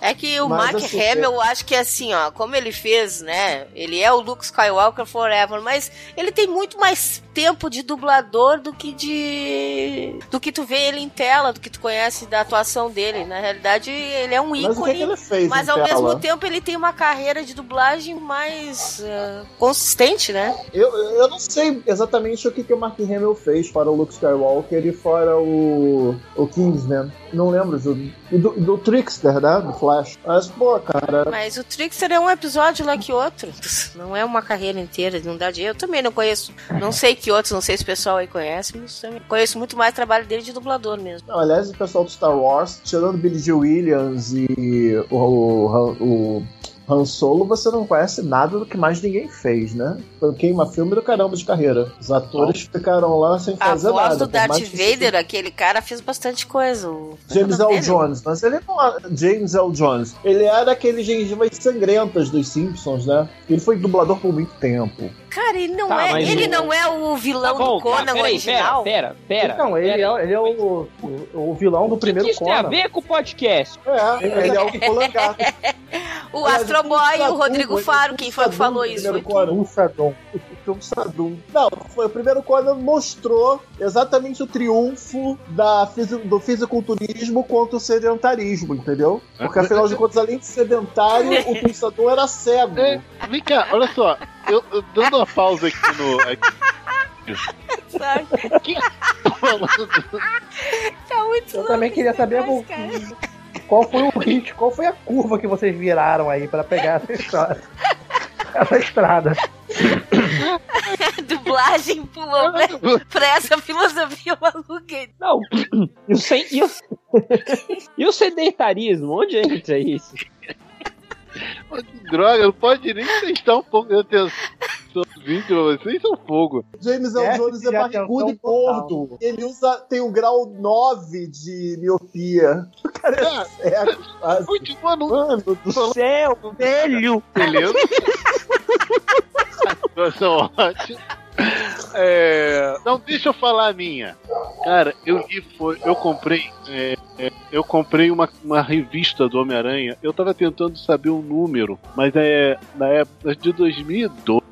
É que o Mas, Mark assim, Hamill, eu acho que é assim, ó, como ele fez, né? Ele é o Luke Skywalker Forever, mas ele tem muito mais tempo de dublador do que de. do que tu vê ele em tela, do que tu conhece da atuação dele. Na realidade, ele é um Mas o que, ícone. que ele fez Mas ao tela? mesmo tempo ele tem uma carreira de dublagem mais eh, consistente, né? Eu, eu não sei exatamente o que, que o Mark Hamill fez para o Luke Skywalker e para o, o Kingsman. Não lembro do, e do, do Trickster, né? Do Flash. Mas, pô, cara. Mas o Trickster é um episódio lá que outro. Não é uma carreira inteira, não dá dinheiro. Eu também não conheço. Não sei que outros, não sei se o pessoal aí conhece, mas também conheço muito mais trabalho dele de dublador mesmo. Aliás, o pessoal do Star Wars, tirando Billy G. Williams e o, o, o Han Solo, você não conhece nada do que mais ninguém fez, né? Foi um queima-filme do caramba de carreira. Os atores ficaram lá sem A fazer voz nada. do por Darth mais que Vader, aquele cara fez bastante coisa. O... James L. dele? Jones, mas ele não James L. Jones. Ele era aquele gengivas sangrentas dos Simpsons, né? Ele foi dublador por muito tempo. Cara, ele não Tá, é. Ele o- não é o vilão Tá bom, do Conan tá, peraí, original. pera pera pera Então, ele pera. é, ele é o, o, o vilão do o que, primeiro que isso tem a Conan. ver com o podcast É, ele é o Colangato. O Astro Boy e o Rodrigo Faro, quem foi que falou isso? primeiro. Não, foi o primeiro Conan mostrou exatamente o triunfo da, do fisiculturismo contra o sedentarismo, entendeu? Porque afinal de contas, além de sedentário, o Pensador era cego. É, vem cá, olha só. Eu, eu dando uma pausa aqui no. Aqui, Sabe? falando Tá muito Eu também queria saber cara. Qual foi o hit, qual foi a curva que vocês viraram aí pra pegar essa história. Essa estrada. Dublagem pulou pra, pra essa filosofia maluca. Não, e o, sem, e, o, e o sedentarismo? Onde entra isso? droga, não pode nem prestar um pouco de atenção no vídeo, vocês são fogo. James Déficit Jones é barrigudo e gordo. Ele usa, tem um grau 9 de miopia. O cara é cego, quase. Continua no Mano do céu, velho! beleza. A situação ótima. É, não, deixa eu falar a minha. Cara, eu li, foi, eu comprei, é, é, eu comprei uma, uma revista do Homem-Aranha. Eu tava tentando saber o número, mas é na época de 2012,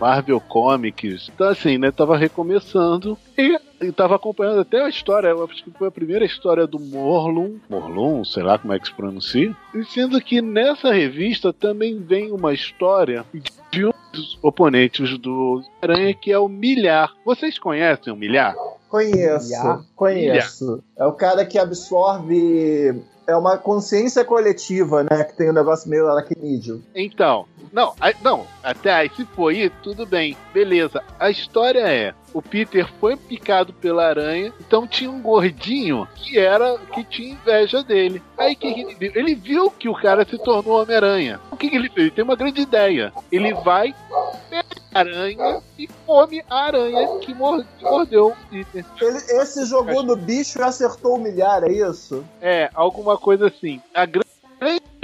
Marvel Comics. Então assim, né, tava recomeçando e, e tava acompanhando até a história, eu acho que foi a primeira história do Morlun, Morlun, sei lá como é que se pronuncia. E sendo que nessa revista também vem uma história de um dos oponentes do Aranha, que é o Milhar. Vocês conhecem o Milhar? Conheço, Ya. conheço. É o cara que absorve. É uma consciência coletiva, né? Que tem um negócio meio aracnídeo. Então, não, a- não, até aí se foi tudo bem, beleza. A história é, o Peter foi picado pela aranha, então tinha um gordinho que era que tinha inveja dele. Aí o que, que ele viu? Ele viu que o cara se tornou Homem-Aranha. O que, que ele fez? Ele tem uma grande ideia. Ele vai pega a aranha e come a aranha que mordeu o Peter. Ele, esse jogou no bicho e acertou o milhar, é isso? É, alguma coisa assim. A grande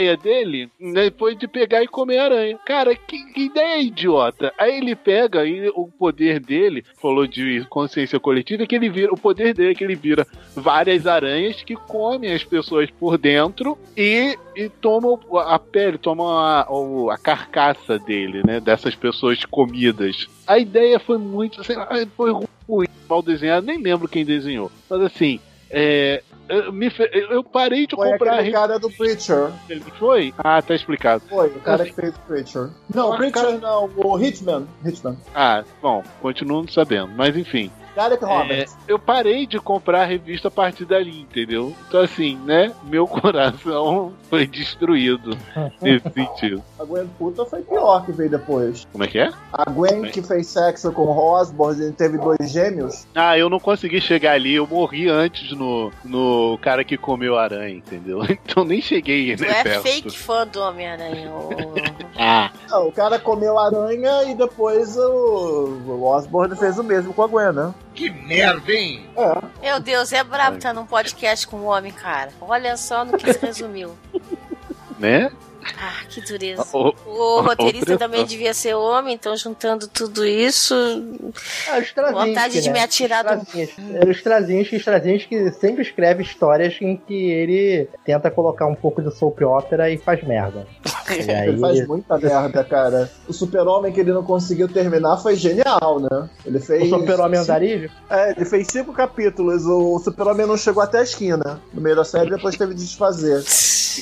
ideia dele né, foi de pegar e comer aranha. Cara, que, que ideia idiota. Aí ele pega e o poder dele, falou de consciência coletiva, é que ele vira, o poder dele é que ele vira várias aranhas que comem as pessoas por dentro e, e tomam a pele, tomam a, a carcaça dele, né, dessas pessoas comidas. A ideia foi muito, sei lá, foi ruim, mal desenhado, nem lembro quem desenhou. Mas assim, é, eu, me eu parei de Foi comprar aquele cara do Preacher. ele foi? Ah, tá explicado. Foi, o cara que fez o Preacher. Não, o Preacher cara- não, o Hitman. Hitman. Ah, bom, continuo não sabendo. Mas enfim. Gareth é, Roberts. eu parei de comprar a revista a partir dali, entendeu? Então assim, né? Meu coração foi destruído nesse sentido. A Gwen puta foi pior que veio depois. Como é que é? A Gwen que fez sexo com o Osborn e teve dois gêmeos. Ah, eu não consegui chegar ali, eu morri antes no, no cara que comeu a aranha, entendeu? Então nem cheguei Tu nesse é perto. fake fã do Homem-Aranha. Ah, Não, o cara comeu a aranha e depois o, o Osborn fez o mesmo com a Gwen, né? Que merda, hein? É. Meu Deus, é brabo estar num podcast com um homem, cara. Olha só no que se resumiu. né? Ah, que dureza. O- O roteirista Outra- também devia ser homem, então juntando tudo isso. Ah, o Vontade de né? me atirar do-. Era o Straczynski, Straczynski sempre escreve histórias em que ele tenta colocar um pouco de soap opera e faz merda. E aí, Ele faz muita merda, cara. O super-homem que ele não conseguiu terminar foi genial, né? Ele o fez. super-homem andarilho? É, ele fez cinco capítulos. O super-homem não chegou até a esquina no meio da série depois teve de desfazer.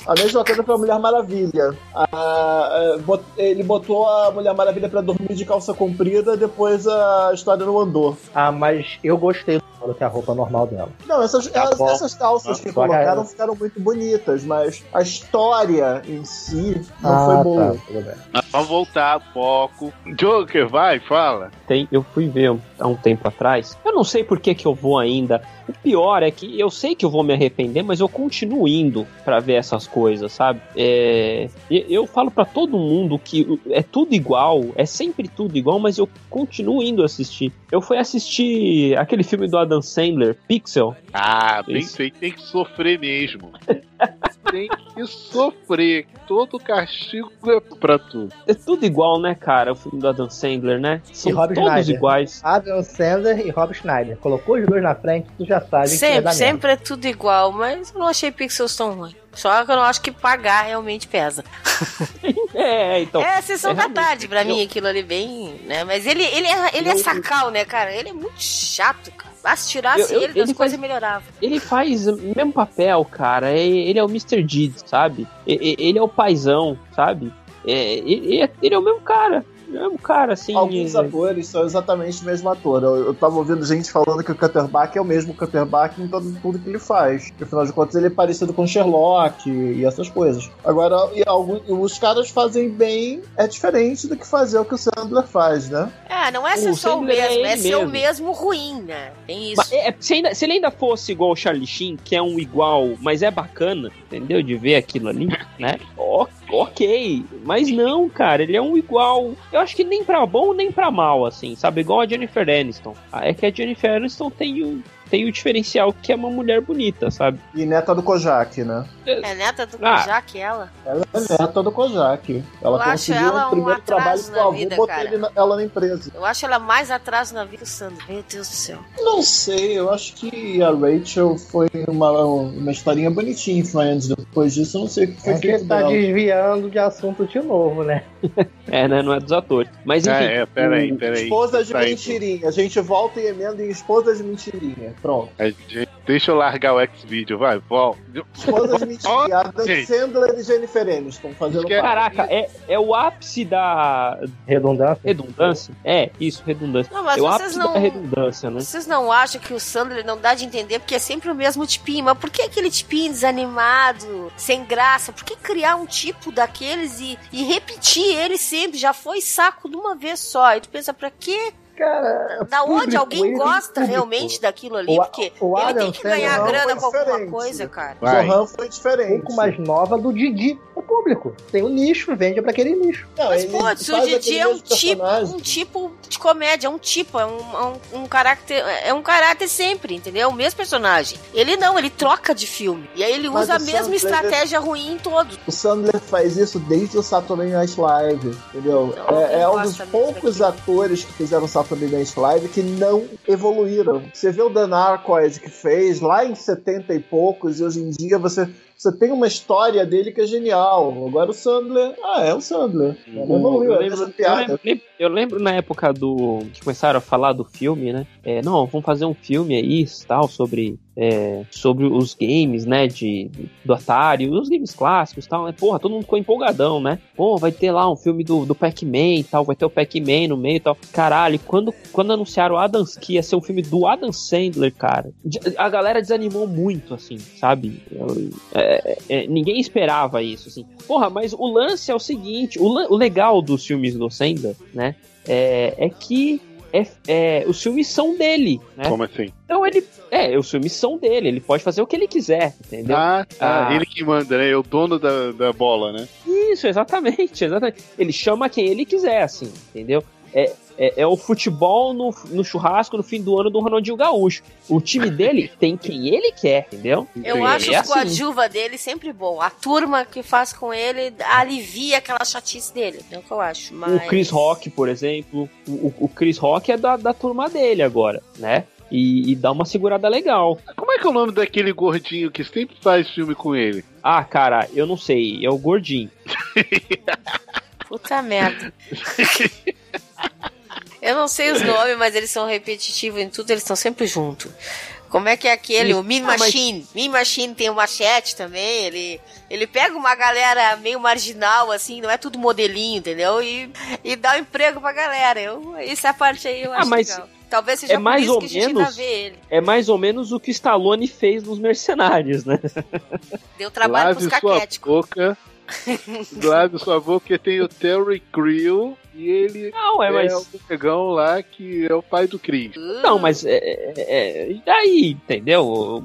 A mesma coisa pra Mulher Maravilha. A- a- bot- ele botou a Mulher Maravilha pra dormir de calça comprida, depois a história não andou. Ah, mas eu gostei do que a roupa normal dela. Não, essas, Tá elas- essas calças que colocaram ficaram muito bonitas, mas a história em si não ah, foi boa. tá, tudo bem. Mas vamos voltar, foco. Joker, vai, fala. Tem, eu fui ver há um tempo atrás. Eu não sei por que, que eu vou ainda. O pior é que eu sei que eu vou me arrepender, mas eu continuo indo pra ver essas coisas, sabe? É, eu falo pra todo mundo que é tudo igual, é sempre tudo igual, mas eu continuo indo assistir. Eu fui assistir aquele filme do Adam Sandler, Pixel. Ah, bem feito, tem que sofrer mesmo. tem que sofrer. Todo castigo é pra tu. É tudo igual, né, cara? O filme do Adam Sandler, né? São Rob todos Schneider. iguais. Adam Sandler e Rob Schneider. Colocou os dois na frente, tu já sabe que Sempre, dar merda. sempre é tudo igual, mas eu não achei Pixels tão ruim. Só que eu não acho que pagar realmente pesa. É, então. é a sessão é da tarde, pra mim, aquilo ali bem, né? Mas ele, ele, é, ele é sacal, né, cara? Ele é muito chato, cara. Lá se tirasse Eu- eu- ele, das ele coisas faz- melhoravam. Ele faz o mesmo papel, cara. É- Ele é o Mr. Deeds, sabe? Ele é o paizão, sabe? É, é- ele é o mesmo cara. É mesmo cara, assim. Alguns é- atores são exatamente o mesmo ator. Eu, eu tava ouvindo gente falando que o Cutterback é o mesmo Cutterback em todo, tudo que ele faz. Porque, afinal de contas, ele é parecido com Sherlock e, e essas coisas. Agora, e alguns, os caras fazem bem, é diferente do que fazer o que o Sandler faz, né? É, não é ser O só o é mesmo, é, ele ser o mesmo. ruim, né? Tem isso. Mas, é, se, ainda- se ele ainda fosse igual o Charlie Sheen, que é um igual, mas é bacana, entendeu? De ver aquilo ali, né? O- ok, mas não, cara, ele é um igual. Eu acho que nem pra bom nem pra mal, assim, sabe? Igual a Jennifer Aniston. Ah, É que a Jennifer Aniston tem o, tem o diferencial que é uma mulher bonita, sabe? E neta do Kojak, né? É neta do Ah. Kojak, ela. Ela é neta do Kojak. Ela Eu acho conseguiu ela o um primeiro atraso trabalho com na o avô, vida, botou na- ela na empresa. Eu acho ela mais atraso na vida que o Sandro. Meu Deus do céu. Não sei, eu acho que a Rachel foi uma, uma historinha bonitinha em Friends. Depois disso, eu não sei o que foi É que tá dela. desviando de assunto de novo, né? É, né? Não é dos atores. Mas enfim. Ah, é, peraí, peraí. Esposas de Tá aí, mentirinha. A gente volta e emenda em esposas de mentirinha. Pronto. Gente- Deixa eu largar o X-Video, vai, volta. Gente. Sandler e Jennifer Aniston fazendo Que- parte. Caraca, é, é o ápice da Redundância. redundância? É, isso, redundância. Não, mas é o vocês ápice não- da redundância, né? Vocês não acham que o Sandler não dá de entender porque é sempre o mesmo tipinho? Mas por que aquele tipinho desanimado, sem graça? Por que criar um tipo daqueles e, e repetir ele sempre? Já foi saco de uma vez só. E tu pensa, pra quê? Cara, Da onde público, alguém ele tem gosta realmente daquilo ali? O- Porque o ele tem que ganhar grana com alguma coisa, cara. Vai. Zohan foi diferente. um pouco mais nova do Didi. Público. Tem o nicho, vende pra aquele nicho. Não, Mas, Didi aquele é um tipo, um tipo de comédia, é um tipo, é um, é um, um caráter, é um caráter sempre, entendeu? É o mesmo personagem. Ele não, ele troca de filme. E aí ele Mas usa a mesma Sandler- estratégia ruim em todos. O Sandler faz isso desde o Saturday Night Live, entendeu? Não, É, é um dos poucos daquilo. atores que fizeram Saturday Night Live que não evoluíram. Você vê o Dan Aykroyd que fez lá em 70 e poucos e hoje em dia você, você tem uma história dele que é genial. Agora o Sandler, ah, é o Sandler. Não evoluiu, eu, lembro, eu, lembro, eu lembro na época do. que começaram a falar do filme, né? É, não, vamos fazer um filme aí tal, sobre. É, sobre os games, né? De, do Atari, os games clássicos e tal, né? Porra, todo mundo ficou empolgadão, né? Pô, vai ter lá um filme do, do Pac-Man e tal, vai ter o Pac-Man no meio e tal. Caralho, quando, quando anunciaram o Adam, que ia ser um filme do Adam Sandler, cara, a galera desanimou muito, assim, sabe? É, é, ninguém esperava isso, assim. Porra, mas o lance é o seguinte: o, o legal dos filmes do Sandler, né? É, é que é, é, os filmes são dele, né? Como assim? Então ele. É, os filmes são dele, ele pode fazer o que ele quiser, entendeu? Ah, tá. Ah. Ele que manda, né? É o dono da, da bola, né? Isso, exatamente, exatamente. Ele chama quem ele quiser, assim, entendeu? É, é, é o futebol no, no churrasco no fim do ano do Ronaldinho Gaúcho. O time dele tem quem ele quer, entendeu? Eu Sim, acho é o assim. coadjuva dele sempre bom. A turma que faz com ele alivia aquela chatice dele. É o que eu acho. Mas... O Chris Rock, por exemplo. O, o- o Chris Rock é da, da turma dele agora, né? E, e dá uma segurada legal. Como é que é o nome daquele gordinho que sempre faz filme com ele? Ah, cara, eu não sei, é o gordinho. Puta merda. Eu não sei os nomes, mas eles são repetitivos em tudo, eles estão sempre juntos. Como é que é aquele? O Mean Ah, mas- Machine. Mean Machine tem o Machete também. Ele, ele pega uma galera meio marginal, assim, não é tudo modelinho, entendeu? E, e dá um emprego pra galera. Eu, essa parte aí eu Ah, acho mas legal. Talvez seja é por mais isso ou que a gente ainda menos- vê ele. É mais ou menos o que Stallone fez nos Mercenários, né? Deu trabalho Lave pros sua caquéticos. Lave sua boca, porque tem o Terry Crew e ele Não, é, é, mas. o negão lá que é o pai do Chris. Não, mas é, é, é- daí, entendeu?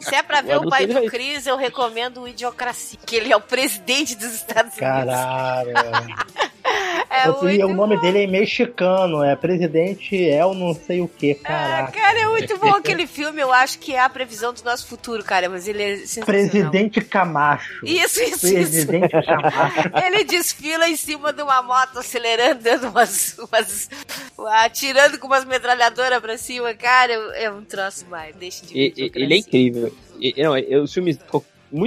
Se é pra ver o pai do. Chris, eu recomendo o Idiocracia, que ele é o presidente dos Estados Unidos. Caralho. É É Outro o nome bom. dele é mexicano, é presidente El não sei o que, Ah, caraca. cara, é muito bom aquele filme. Eu acho que é a previsão do nosso futuro, cara. Mas ele é. Presidente Camacho. Isso, isso, isso. Presidente Camacho. Ele desfila em cima de uma moto, acelerando, dando umas. umas atirando com umas metralhadoras pra cima. Cara, é um troço mais. Deixa de E- ele é incrível. E- não, e- os filmes.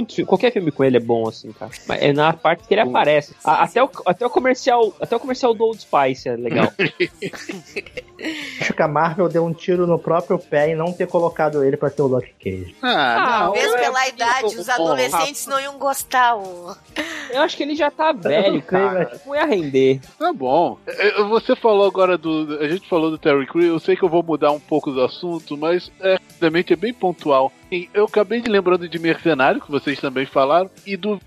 Fi- qualquer filme com ele é bom, assim, cara. Mas é na parte que ele aparece. A- até, o, até o comercial. Até o comercial do Old Spice é legal. Acho que a Marvel deu um tiro no próprio pé em não ter colocado ele pra ser o Luke Cage. Ah, não. Mesmo é- pela idade, os Bom, adolescentes não iam gostar. ô. Eu acho que ele já tá velho, sei, cara. Não ia render. Tá bom. É, Você falou agora do. A gente falou do Terry Crews. Eu sei que eu vou mudar um pouco do assunto, mas é, realmente é bem pontual. E Eu acabei de lembrando de Mercenário, que vocês também falaram, e do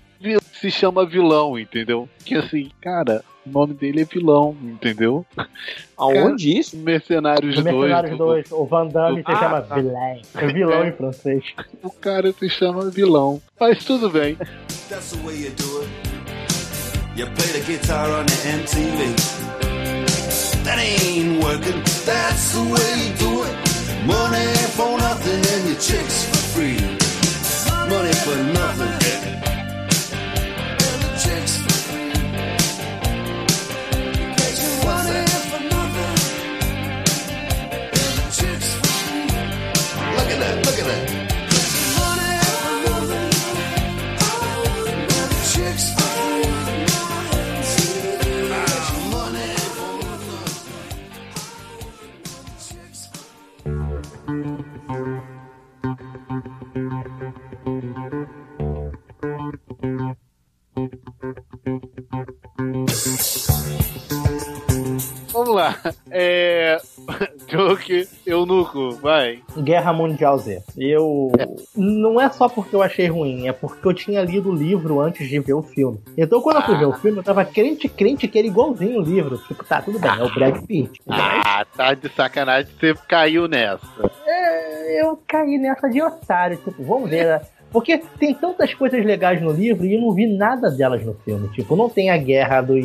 se chama vilão, entendeu? Que assim, cara, o nome dele é vilão, entendeu? Aonde isso? Mercenários No 2. Mercenários 2, o Van Damme se Ah, chama tá. vilão. É vilão É. em francês. O cara se chama vilão. Mas tudo bem. That's the way you do it. You play the guitar on the MTV. That ain't working. That's the way you do it. Money for nothing and your chicks for free. Money for nothing. Thank you. Vamos lá. É. Joke, Eunuco, vai. Guerra Mundial Z. Eu. Não é só porque eu achei ruim, é porque eu tinha lido o livro antes de ver o filme. Então quando eu fui ver o filme, eu tava crente, crente que era igualzinho o livro. Tipo, tá, tudo bem, é o Brad Pitt. Ah, tá de sacanagem, você caiu nessa. É, eu caí nessa de otário, tipo, vamos ver. né? Porque tem tantas coisas legais no livro e eu não vi nada delas no filme. Tipo, não tem a guerra do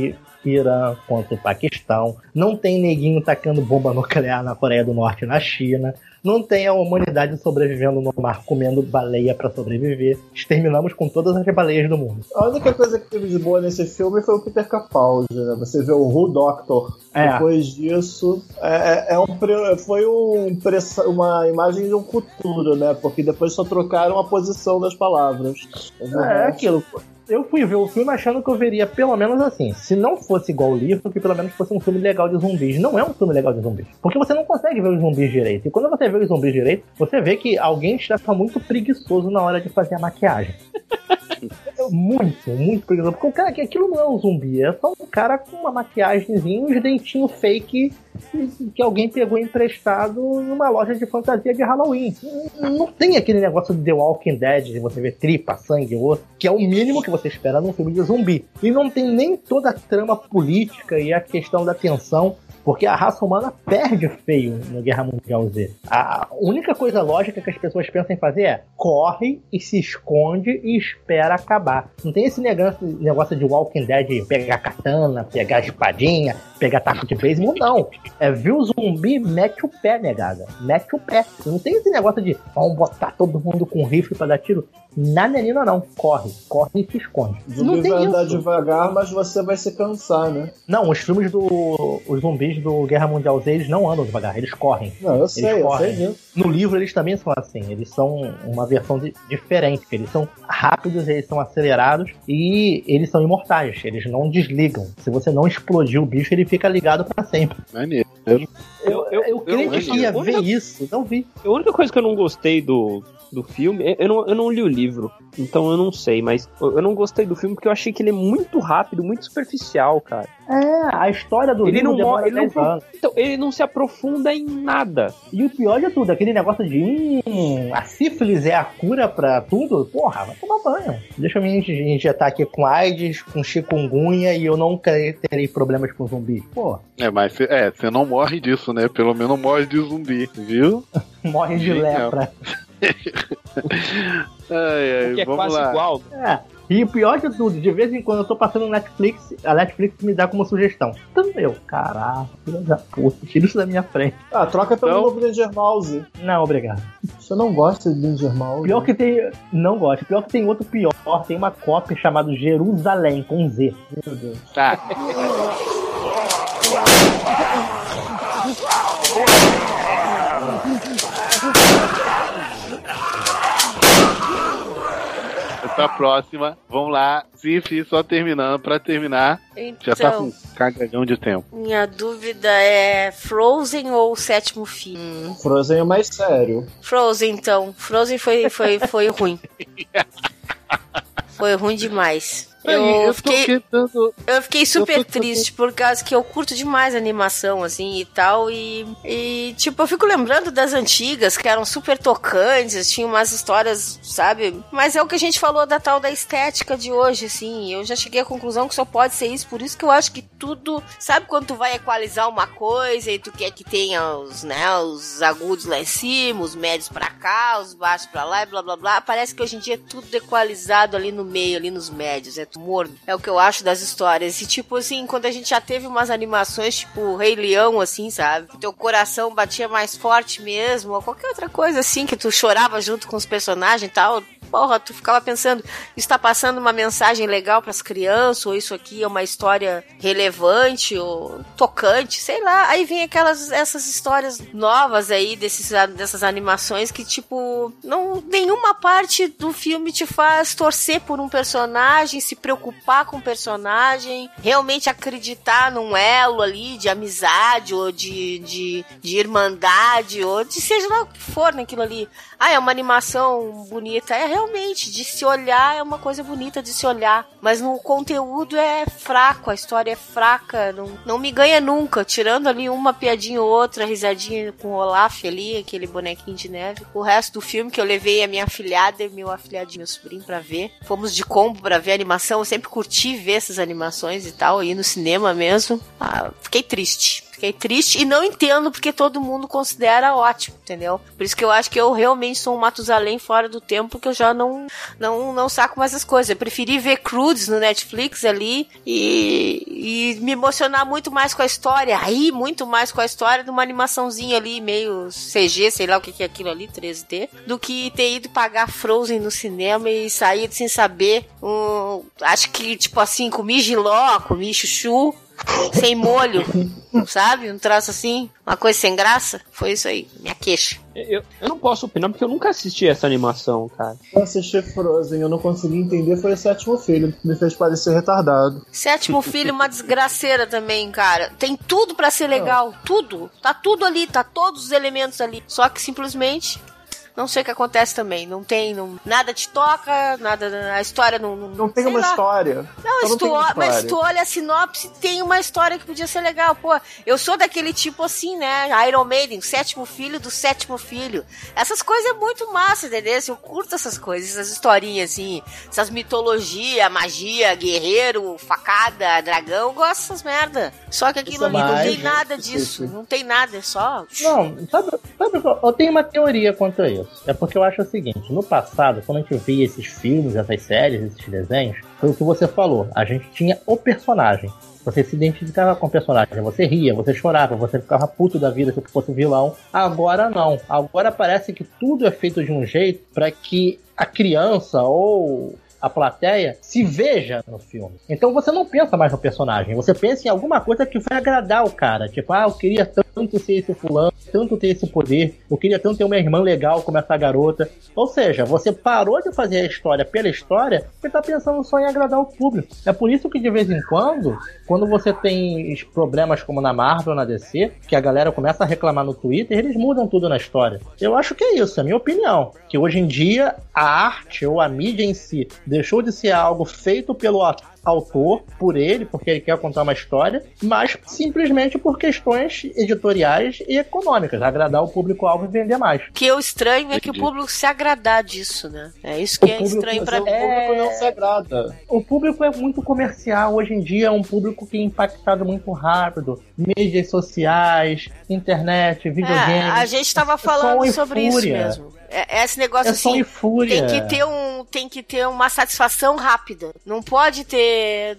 Irã contra o Paquistão, não tem neguinho tacando bomba nuclear na Coreia do Norte e na China, não tem a humanidade sobrevivendo no mar comendo baleia pra sobreviver. Exterminamos com todas as baleias do mundo. A única coisa que teve de boa nesse filme foi o Peter Capaldi, né? Você vê o Who Doctor. É. Depois disso, é, é um pre- foi um uma imagem de um futuro, né? Porque depois só trocaram a posição das palavras. É aquilo. Eu fui ver o filme achando que eu veria pelo menos assim. Se não fosse igual o livro, que pelo menos fosse um filme legal de zumbis. Não é um filme legal de zumbis. Porque você não consegue ver os zumbis direito. E quando você vê os zumbis direito, você vê que alguém estava muito preguiçoso na hora de fazer a maquiagem. muito, muito preguiçoso. Porque o cara, aquilo não é um zumbi. É só um cara com uma maquiagemzinha uns dentinhos fake que- alguém pegou emprestado numa loja de fantasia de Halloween. Não- Não tem aquele negócio de The Walking Dead, de você ver tripa, sangue, osso, que é o mínimo que você espera num filme de zumbi. E não tem nem toda a trama política e a questão da tensão. Porque a raça humana perde feio no Guerra Mundial Z. A única coisa lógica que as pessoas pensam em fazer é corre e se esconde e espera acabar. Não tem esse negócio, negócio de Walking Dead pegar katana, pegar espadinha, pegar taco de beisebol, não. É ver o zumbi, mete o pé, negada. Mete o pé. Não tem esse negócio de vamos botar todo mundo com rifle pra dar tiro. Nada menina não. Corre, corre e se esconde. O não zumbi tem vai andar isso. devagar, mas você vai se cansar, né? Não, os filmes do. Os zumbis do Guerra Mundial Z, eles não andam devagar, eles correm. Não, eu sei, eu correm. sei disso. No livro eles também são assim, eles são uma versão de- diferente, eles são rápidos, eles são acelerados e eles são imortais, eles não desligam. Se você não explodir o bicho, ele fica ligado pra sempre. Maneiro. Eu, eu, eu crente que ia eu- ver isso, não vi. A única coisa que eu não gostei do, do filme, eu- não, eu não li o livro, então eu não sei, mas eu não gostei do filme porque eu achei que ele é muito rápido, muito superficial, cara. É, a história do Ele livro não, ele, não, 10 anos. então, ele não se aprofunda em nada. E o pior de tudo, aquele negócio de hum, a sífilis é a cura pra tudo, porra, vai tomar banho. Deixa eu me inje- injetar aqui com AIDS, com chikungunya e eu não terei problemas com zumbi. Pô, É, mas cê- é, você não morre disso, né? Pelo menos não morre de zumbi, viu? morre de Genial. lepra. ai, ai, Que é vamos quase lá. igual. É. E o pior de tudo, de vez em quando eu tô passando no Netflix, a Netflix me dá como sugestão. Então, meu, caraca, filha da puta, tira isso da minha frente. Ah, troca pelo Então- novo Danger Mouse. Não, obrigado. Você não gosta de Danger Mouse? Pior que tem. Não gosto. Pior que tem outro pior. Tem uma cópia chamada Jerusalém, com Z. Meu Deus. Tá. Essa próxima, vamos lá. Sif, só terminando. Pra terminar, já tá com Então, um cagalhão de tempo. minha dúvida é Frozen ou o sétimo filme? Frozen é mais sério. Frozen, então. Frozen foi, foi, foi ruim. Foi ruim demais. Eu eu fiquei, tentando. eu fiquei super eu triste por causa que eu curto demais animação, assim, e tal. E, e, tipo, eu fico lembrando das antigas, que eram super tocantes, tinham umas histórias, sabe? Mas é o que a gente falou da tal da estética de hoje, assim. Eu já cheguei à conclusão que só pode ser isso, por isso que eu acho que tudo. Sabe quando tu vai equalizar uma coisa e tu quer que tenha os, né, os agudos lá em cima, os médios pra cá, os baixos pra lá e blá blá blá? Parece que hoje em dia é tudo equalizado ali no meio, ali nos médios. É tudo morno. É o que eu acho das histórias. E tipo assim, quando a gente já teve umas animações tipo Rei Leão, assim, sabe? Teu coração batia mais forte mesmo, ou qualquer outra coisa assim, que tu chorava junto com os personagens e tal. Porra, tu ficava pensando, isso tá passando uma mensagem legal pras crianças, ou isso aqui é uma história relevante, ou tocante, sei lá. Aí vem aquelas, essas histórias novas aí, desses, dessas animações que, tipo, não, nenhuma parte do filme te faz torcer por um personagem, se preocupar com o personagem, realmente acreditar num elo ali de amizade, ou de, de, de irmandade, ou de seja lá o que for naquilo ali. Ah, é uma animação bonita. É realmente, de se olhar, é uma coisa bonita de se olhar. Mas no conteúdo é fraco, a história é fraca, não, não me ganha nunca. Tirando ali uma piadinha ou outra, risadinha com o Olaf ali, aquele bonequinho de neve. O resto do filme que eu levei a minha afilhada e meu afilhado e meu sobrinho pra ver. Fomos de combo pra ver a animação. Eu sempre curti ver essas animações e tal, ir no cinema mesmo. Ah, fiquei triste. Fiquei triste e não entendo porque todo mundo considera ótimo, entendeu? Por isso que eu acho que eu realmente sou um Matusalém fora do tempo, porque eu já não, não, não saco mais as coisas. Eu preferi ver Crudes no Netflix ali e, e me emocionar muito mais com a história, aí muito mais com a história de uma animaçãozinha ali, meio CG, sei lá o que que é aquilo ali, 3D, do que ter ido pagar Frozen no cinema e sair sem saber. Um, acho que, tipo assim, comi giló, comi chuchu, sem molho, sabe? Um traço assim, uma coisa sem graça. Foi isso aí, minha queixa. Eu, eu não posso opinar porque eu nunca assisti essa animação, cara. Eu assisti Frozen, eu não consegui entender, foi o sétimo filho, que me fez parecer retardado. Sétimo filho, uma desgraceira também, cara. Tem tudo pra ser legal, tudo. Tá tudo ali, tá todos os elementos ali. Só que simplesmente não sei o que acontece também. Não tem, não, nada te toca, nada, a história não. Não, Não tem uma lá. história. Não, se tu olha- mas se história. tu olha a sinopse, tem uma história que podia ser legal. Pô, eu sou daquele tipo assim, né? Iron Maiden, sétimo filho do sétimo filho. Essas coisas é muito massa, entendeu? Assim, Eu curto essas coisas, essas historinhas, assim, essas mitologia, magia, guerreiro, facada, dragão, eu gosto dessas merda. Só que aquilo é ali não tem né? nada Isso, disso. isso. Não tem nada, é só. Não, sabe, sabe eu tenho uma teoria quanto a isso. É porque eu acho o seguinte, no passado, quando a gente via esses filmes, essas séries, esses desenhos, foi o que você falou. A gente tinha o personagem. Você se identificava com o personagem, você ria, você chorava, você ficava puto da vida se fosse vilão. Agora não. Agora parece que tudo é feito de um jeito para que a criança ou a plateia se veja no filme. Então você não pensa mais no personagem, você pensa em alguma coisa que vai agradar o cara. Tipo, ah, eu queria tanto ser esse fulano, tanto ter esse poder, eu queria tanto ter uma irmã legal como essa garota. Ou seja, você parou de fazer a história pela história porque tá pensando só em agradar o público. É por isso que de vez em quando, quando você tem problemas como na Marvel na DC, que a galera começa a reclamar no Twitter, eles mudam tudo na história. Eu acho que é isso, é a minha opinião. Que hoje em dia a arte ou a mídia em si deixou de ser algo feito pelo a- autor, por ele, porque ele quer contar uma história, mas simplesmente por questões editoriais e econômicas, agradar o público-alvo e vender mais. O que eu estranho é que o público se agradar disso, né? É isso que O é público- estranho Mas pra o mim. público não se agrada. O público é muito comercial hoje em dia, é um público que é impactado muito rápido. Mídias sociais, internet, videogame. É, a gente tava é falando sobre isso fúria. mesmo. É, é esse negócio É assim. e fúria. Tem que ter um, tem que ter uma satisfação rápida. Não pode ter,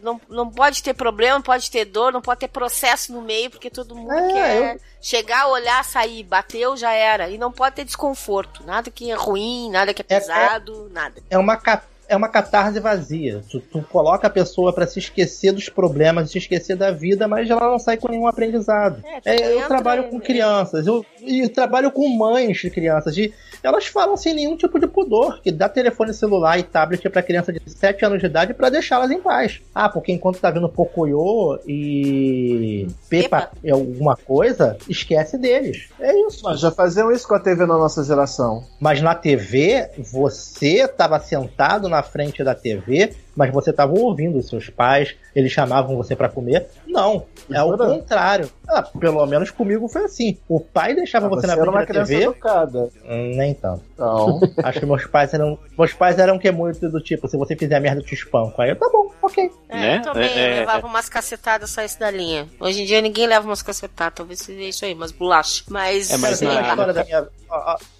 não, não pode ter problema, não pode ter dor, não pode ter processo no meio, porque todo mundo É, quer chegar, olhar, sair, bateu, já era. E não pode ter desconforto. Nada que é ruim, nada que é É- é- pesado, nada. É uma, ca- é uma catarse vazia. Tu, tu coloca a pessoa pra se esquecer dos problemas, se esquecer da vida, mas ela não sai com nenhum aprendizado. É, tu É, eu trabalho com crianças, eu, e trabalho com mães de crianças, e elas falam sem nenhum tipo de pudor, que dá telefone celular e tablet pra criança de 7 anos de idade pra deixá-las em paz. Ah, porque enquanto tá vendo Pocoyo e Pepa e alguma coisa, esquece deles. É isso. Mas já faziam isso com a TV na nossa geração. Mas na TV, você estava sentado na frente da TV, mas você estava ouvindo os seus pais, eles chamavam você para comer. Não, é o Jura? contrário. Ah, pelo menos comigo foi assim. O pai deixava você, na era frente da TV. educada. Hum, Nem tanto. Então, Acho que meus pais eram. Meus pais eram que muito do tipo, se você fizer merda, eu te espanco. Aí eu, tá bom, ok. É, Né? eu também É, é, levava umas cacetadas saísse da linha. Hoje em dia ninguém leva umas cacetadas, talvez seja isso aí, umas bolachas. Mas, É, mas uma na- história da minha.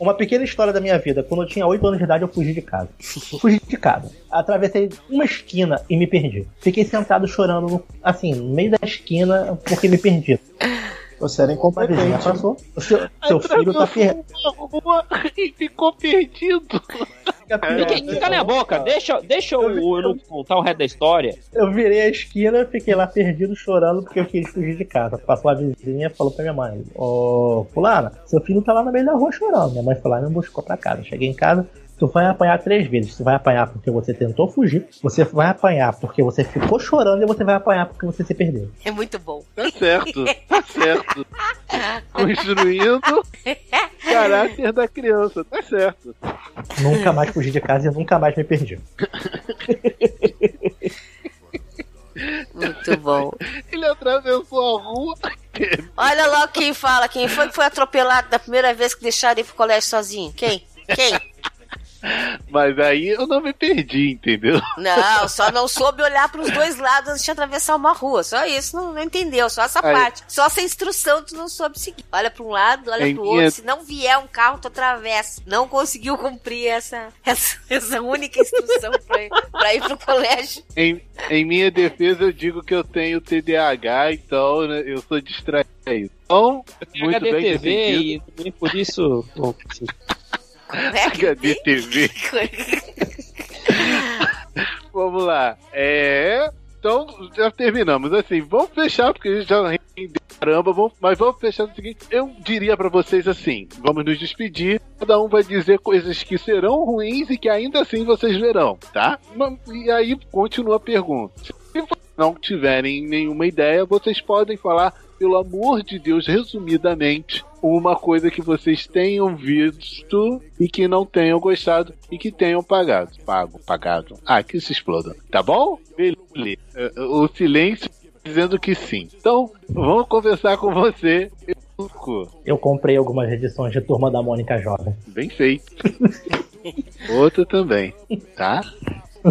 Uma pequena história da minha vida. Quando eu tinha 8 anos de idade, eu fugi de casa. Fugi de casa. Atravessei uma esquina e me perdi. Fiquei sentado chorando, assim, no meio da esquina, porque me perdi. Você era Uma vizinha incompetente. passou. O seu, seu filho tá perdido. Rua e ficou perdido. Fiquem- Cala a boca, deixa, deixa o Eunuco contar o resto da história. Eu virei a esquina, fiquei lá perdido chorando porque eu quis fugir de casa. Passou a vizinha e falou pra minha mãe: Ô, Fulana, seu filho tá lá no meio da rua chorando. Minha mãe foi lá e me buscou pra casa. Cheguei em casa, tu vai apanhar três vezes. Tu vai apanhar porque você tentou fugir, você vai apanhar porque você ficou chorando e você vai apanhar porque você se perdeu. é muito bom. Tá certo, tá certo. Construindo caráter da criança, tá certo. Nunca mais fugi de casa e nunca mais me perdi. Muito bom. Ele atravessou a rua. Olha logo quem fala, quem foi que foi atropelado da primeira vez que deixaram ir pro colégio sozinho? Quem? Quem? Mas aí eu não me perdi, entendeu? Não, só não soube olhar pros dois lados antes de atravessar uma rua. Só isso, não, não entendeu. Só essa Aí- parte. Só essa instrução tu não soube seguir. Olha pra um lado, olha pro minha- outro. Se não vier um carro, tu atravessa. Não conseguiu cumprir essa, essa, essa única instrução pra, ir- pra ir pro colégio. Em, em minha defesa, eu digo que eu tenho TDAH, então né, eu sou distraído. Então, muito bem HDTV defendido. e também por isso. Bom, é que- HDTV. Vamos lá. É. Então, já terminamos. Assim, vamos fechar, porque a gente já rendeu caramba, vamos, mas vamos fechar no seguinte. Eu diria pra vocês assim: vamos nos despedir. Cada um vai dizer coisas que serão ruins e que ainda assim vocês verão, tá? E aí continua a pergunta. Se vocês não tiverem nenhuma ideia, vocês podem falar, pelo amor de Deus, resumidamente, uma coisa que vocês tenham visto e que não tenham gostado e que tenham pagado. Pago, pagado. Ah, que se exploda. Tá bom? Beleza. Eh, O silêncio dizendo que sim. Então, vamos conversar com você. Eu comprei algumas edições de Turma da Mônica Jovem. Bem feito. Outra também. Tá?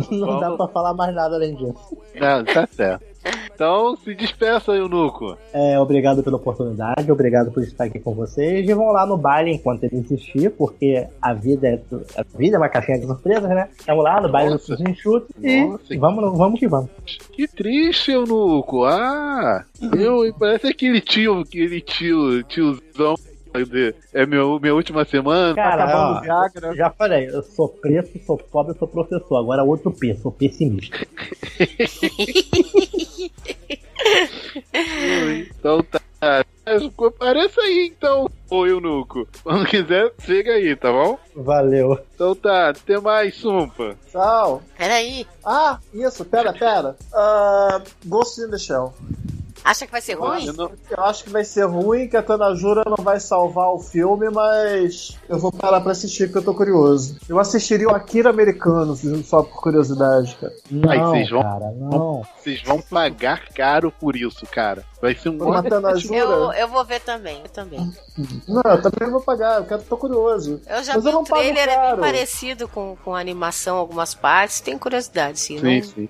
Não dá pra falar mais nada além disso. Não, tá certo. Então, se despeça, Eunuco. É, obrigado pela oportunidade, obrigado por estar aqui com vocês. E vão lá no baile enquanto ele insistir, porque a vida é, a vida é uma caixinha de surpresas, né? Vamos lá no baile do Enxuto e Nossa. vamos, vamos que vamos. Que triste, Eunuco. Ah, eu, parece aquele tio, aquele tio, tiozão. É meu, minha última semana. Cara, acabando ó, Viagra. já falei, eu sou preto, sou pobre, sou professor. Agora outro P, sou pessimista. Então tá. Apareça aí então, ô Eunuco. Quando quiser, chega aí, tá bom? Valeu. Então tá, até mais, Sumpa. Tchau. Peraí. Ah, isso, pera, pera. Ah, Ghost in the Shell. Acha que vai ser ruim? Eu não- Eu acho que vai ser ruim, que a Tanajura não vai salvar o filme, mas eu vou parar pra assistir porque eu tô curioso. Eu assistiria o Akira americano, só por curiosidade, cara. Não, Aí vocês vão- cara, não. Vocês vão pagar caro por isso, cara. Vai um Tô matando a Eu, Jura. eu vou ver também, eu também. Não, eu também vou pagar, eu quero, tô curioso. Eu já Mas vi eu não o trailer, é bem parecido com, com a animação, algumas partes. Tem curiosidade, sim. Sim, não- sim.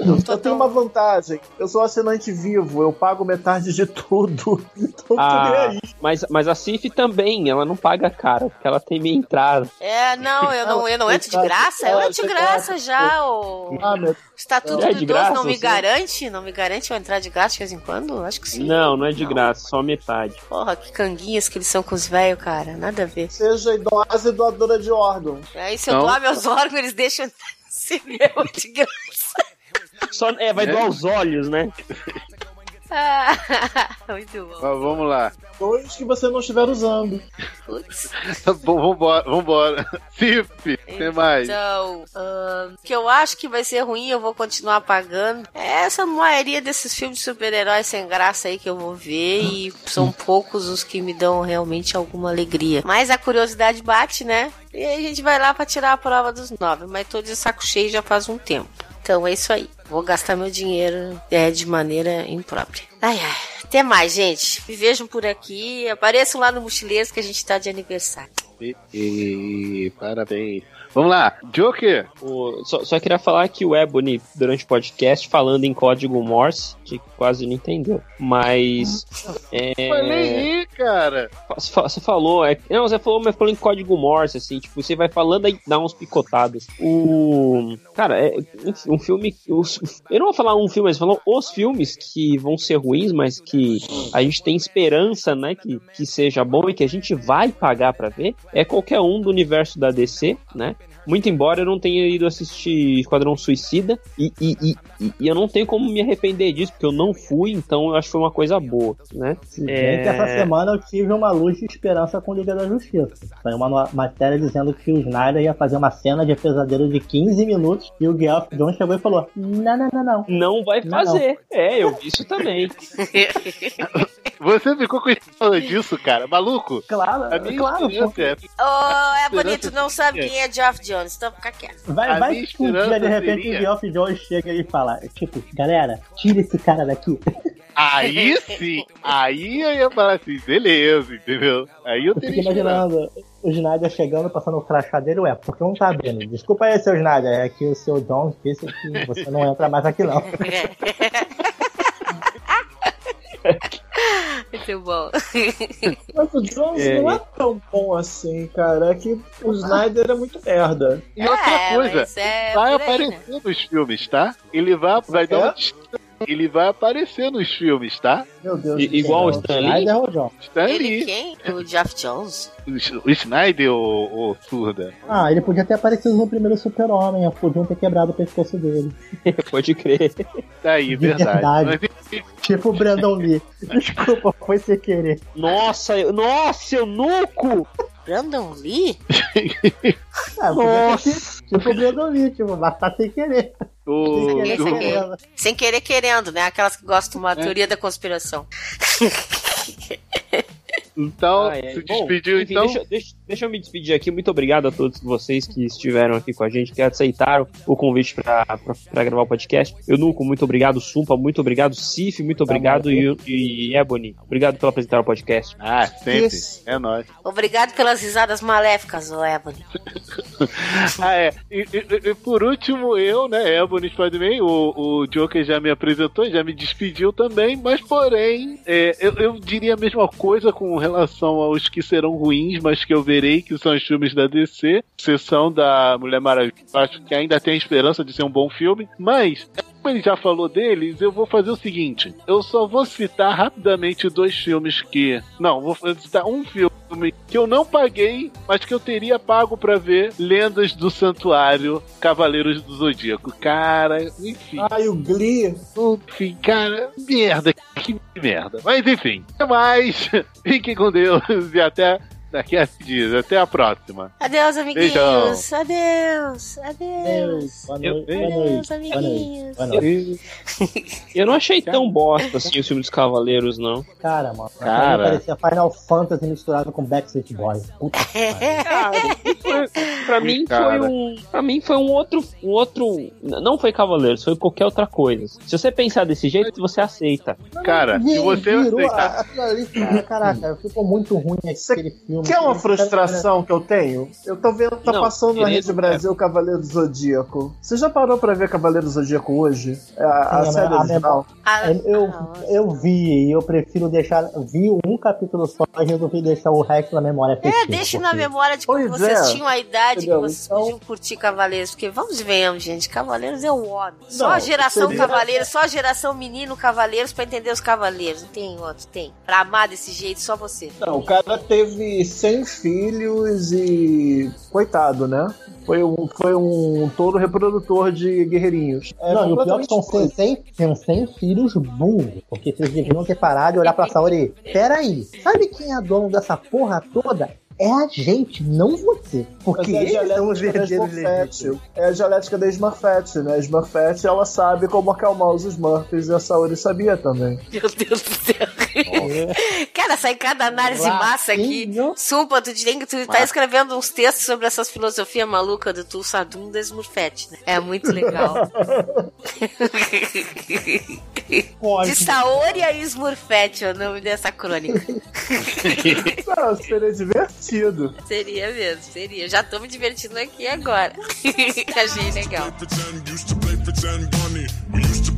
Eu tenho tão- uma vantagem. Eu sou assinante vivo, eu pago metade de tudo. Então Ah, aí. mas, mas a Cif também, ela não paga caro, porque ela tem meia entrada. É, não, eu não, eu não entro de graça. Eu entro de graça já. O Ah, meu Estatuto É do de Idoso graça, não me você? garante? Não me garante eu entrar de graça de vez em quando? Acho que sim. Não, não é de graça, só metade. Porra, que canguinhas que eles são com os velhos, cara. Nada a ver. Seja idosa e doadora de órgãos. Aí se eu Não. doar meus órgãos, eles deixam se meu de graça. Só, é, vai É? doar os olhos, né? Ah, muito bom. Mas vamos lá. Dois que você não estiver usando. Putz. Bom, vambora, vambora. Cif, tem mais. Então, ahn, que eu acho que vai ser ruim, eu vou continuar pagando. É essa maioria desses filmes de super-heróis sem graça aí que eu vou ver e são poucos os que me dão realmente alguma alegria. Mas a curiosidade bate, né? E aí a gente vai lá pra tirar a prova dos nove, mas tô de saco cheio já faz um tempo. Então é isso aí. Vou gastar meu dinheiro é, de maneira imprópria. Ai, ai. Até mais, gente. Me vejam por aqui. Apareçam lá no Mochileiros que a gente tá de aniversário. E, e- parabéns. Vamos lá, Joker. O- só, só queria falar que o Ebony, durante o podcast, falando em código Morse, que quase não entendeu. Mas. É, Falei aí, cara. Você fa- você falou, é, não, você falou, mas falou em código Morse, assim, tipo, você vai falando aí dá uns picotados. O. Cara, é um filme. os- eu não vou falar um filme, mas falou os filmes que vão ser ruins, mas que a gente tem esperança, né, que, que seja bom e que a gente vai pagar pra ver. É qualquer um do universo da DC, né? Muito embora eu não tenha ido assistir Esquadrão Suicida e, e, e, e- e eu não tenho como me arrepender disso, porque eu não fui, então eu acho que foi uma coisa boa, né? Se bem que essa semana eu tive uma luz de esperança com Liga da Justiça. Saiu uma matéria dizendo que o Snyder ia fazer uma cena de pesadelo de 15 minutos e o Geoff Jones chegou e falou: Não, não, não, não. Não vai Não, fazer. É, eu vi isso também. Você ficou com falando disso, cara. Maluco? Claro, A minha claro. é- Oh, é bonito, não sabe quem é Geoff Jones, então fica quieto. Vai, vai que um dia de repente seria- o Geoff Jones chega e fala: Tipo, galera, tira esse cara daqui. Aí sim. Aí eu ia falar assim, beleza, entendeu? Aí eu Eu teria imaginando o Snyder chegando, passando o crachá dele, ué, porque não tá abrindo. Desculpa aí, seu Snyder, é que o seu Jones disse que você não entra mais aqui não. Muito bom. Mas o Jones É. não é tão bom assim, cara. É que o Snyder é muito merda. E outra É, coisa, é vai aí, né? aparecer nos filmes, tá? Ele vai, vai dar É? uma. Ele vai aparecer nos filmes, tá? Meu Deus I- do igual o. Stan Lee? Snyder ou Jones? Está Ele ali. quem? O Geoff Jones? O, o Snyder ou, ou surda? Ah, ele podia ter aparecido no primeiro Super-Homem, podiam ter quebrado o pescoço dele. Pode crer. Tá aí, De verdade. verdade. Tipo o Brandon Lee. Desculpa, foi sem querer. Nossa, eu, nossa, eunuco! Brandon Lee? Ah, sido tipo o Brandon Lee, tipo, mas tá sem querer. O, Sem querer, sem querer. Sem querer querendo, né? Aquelas que gostam de É. uma teoria da conspiração. então, Ah, é. se Bom, despediu, enfim, então. Deixa, deixa- deixa eu me despedir aqui. Muito obrigado a todos vocês que estiveram aqui com a gente, que aceitaram o convite pra gravar o podcast. Eunuco, muito obrigado. Sumpa, muito obrigado. Cif, muito obrigado. E, e Ebony, obrigado por apresentar o podcast. Ah, sempre. Isso. É nóis. Obrigado pelas risadas maléficas, ô Ebony. Ah, é. E, e- e por último, eu, né, Ebony Spider-Man, o, o Joker já me apresentou, já me despediu também, mas porém, é, eu, eu diria a mesma coisa com relação aos que serão ruins, mas que eu verei, que são os filmes da DC, exceção da Mulher Maravilha. Acho que ainda tem esperança de ser um bom filme, mas. Como ele já falou deles, eu vou fazer o seguinte: eu só vou citar rapidamente dois filmes que. Não, vou citar um filme que eu não paguei, mas que eu teria pago pra ver Lendas do Santuário, Cavaleiros do Zodíaco. Cara, enfim. Ai, o Glee. Enfim, cara, merda, que merda. Mas enfim, até mais. Fiquem com Deus e até daqui a dias. Até a próxima. Adeus, amiguinhos. Beijão. Adeus. Adeus. Boa noite, boa Adeus, noite, amiguinhos. boa noite. Eu não achei tão bosta assim o filme dos Cavaleiros, não. Cara, mano. Cara. Parecia Final Fantasy misturado com Backstreet Boys. Puta. Cara, foi- pra mim foi um. Pra mim foi um outro. Um outro. Não foi Cavaleiros, foi qualquer outra coisa. Se você pensar desse jeito, você aceita. Cara, se você Virou aceitar. Caraca, ficou muito ruim aquele filme. Quer uma frustração que eu tenho? Eu tô vendo, tá Não, passando na Rede Brasil Cavaleiro do Zodíaco. Você já parou pra ver Cavaleiro do Zodíaco hoje? É A, a Sim, série a- a original? Ah, Eu, eu vi e eu prefiro deixar. Vi um capítulo só e resolvi deixar o resto na memória É, deixe na memória de quando Pois vocês é. tinham a idade Entendeu? que vocês Então- podiam curtir Cavaleiros. Porque vamos ver, gente, Cavaleiros é o homem. Só Não, a geração seria- Cavaleiros, só a geração menino Cavaleiros pra entender os Cavaleiros. Não tem outro, tem. Pra amar desse jeito, só você. Não, o cara teve 100 filhos e. Coitado, né? Foi um, foi um touro reprodutor de guerreirinhos. É não, e o pior é que são completamente 100, são 100 filhos burros. Porque vocês deviam ter parado e olhar pra Saori. Peraí, sabe quem é dono dessa porra toda? É a gente, não você. Porque é eles são os verdadeiros legítimos. É a dialética da Smurfette, né? A Smurfette, ela sabe como acalmar os Smurfs e a Saori sabia também. Meu Deus do céu. Cara, sai cada análise massa aqui. Sumpa, tu, tem, que- tu tá escrevendo uns textos sobre essas filosofias malucas do Tulsadum da Smurfette, né? É muito legal. De Saori a Smurfette é o nome dessa crônica. Ah, seria divertido. Seria mesmo, seria. Já tô me divertindo aqui agora. Achei legal.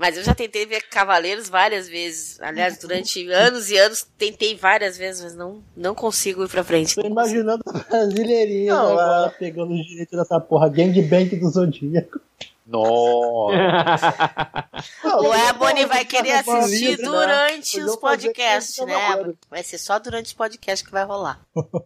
Mas eu já tentei ver Cavaleiros várias vezes. Aliás, durante anos e anos, tentei várias vezes, mas não, não consigo ir pra frente. Tô imaginando a brasileirinha Não, agora é- pegando os direitos dessa porra. Gangbang do Zodíaco. Nossa. O Ebony vai querer assistir né? durante os podcasts, né? Vai ser só durante os podcasts que vai rolar.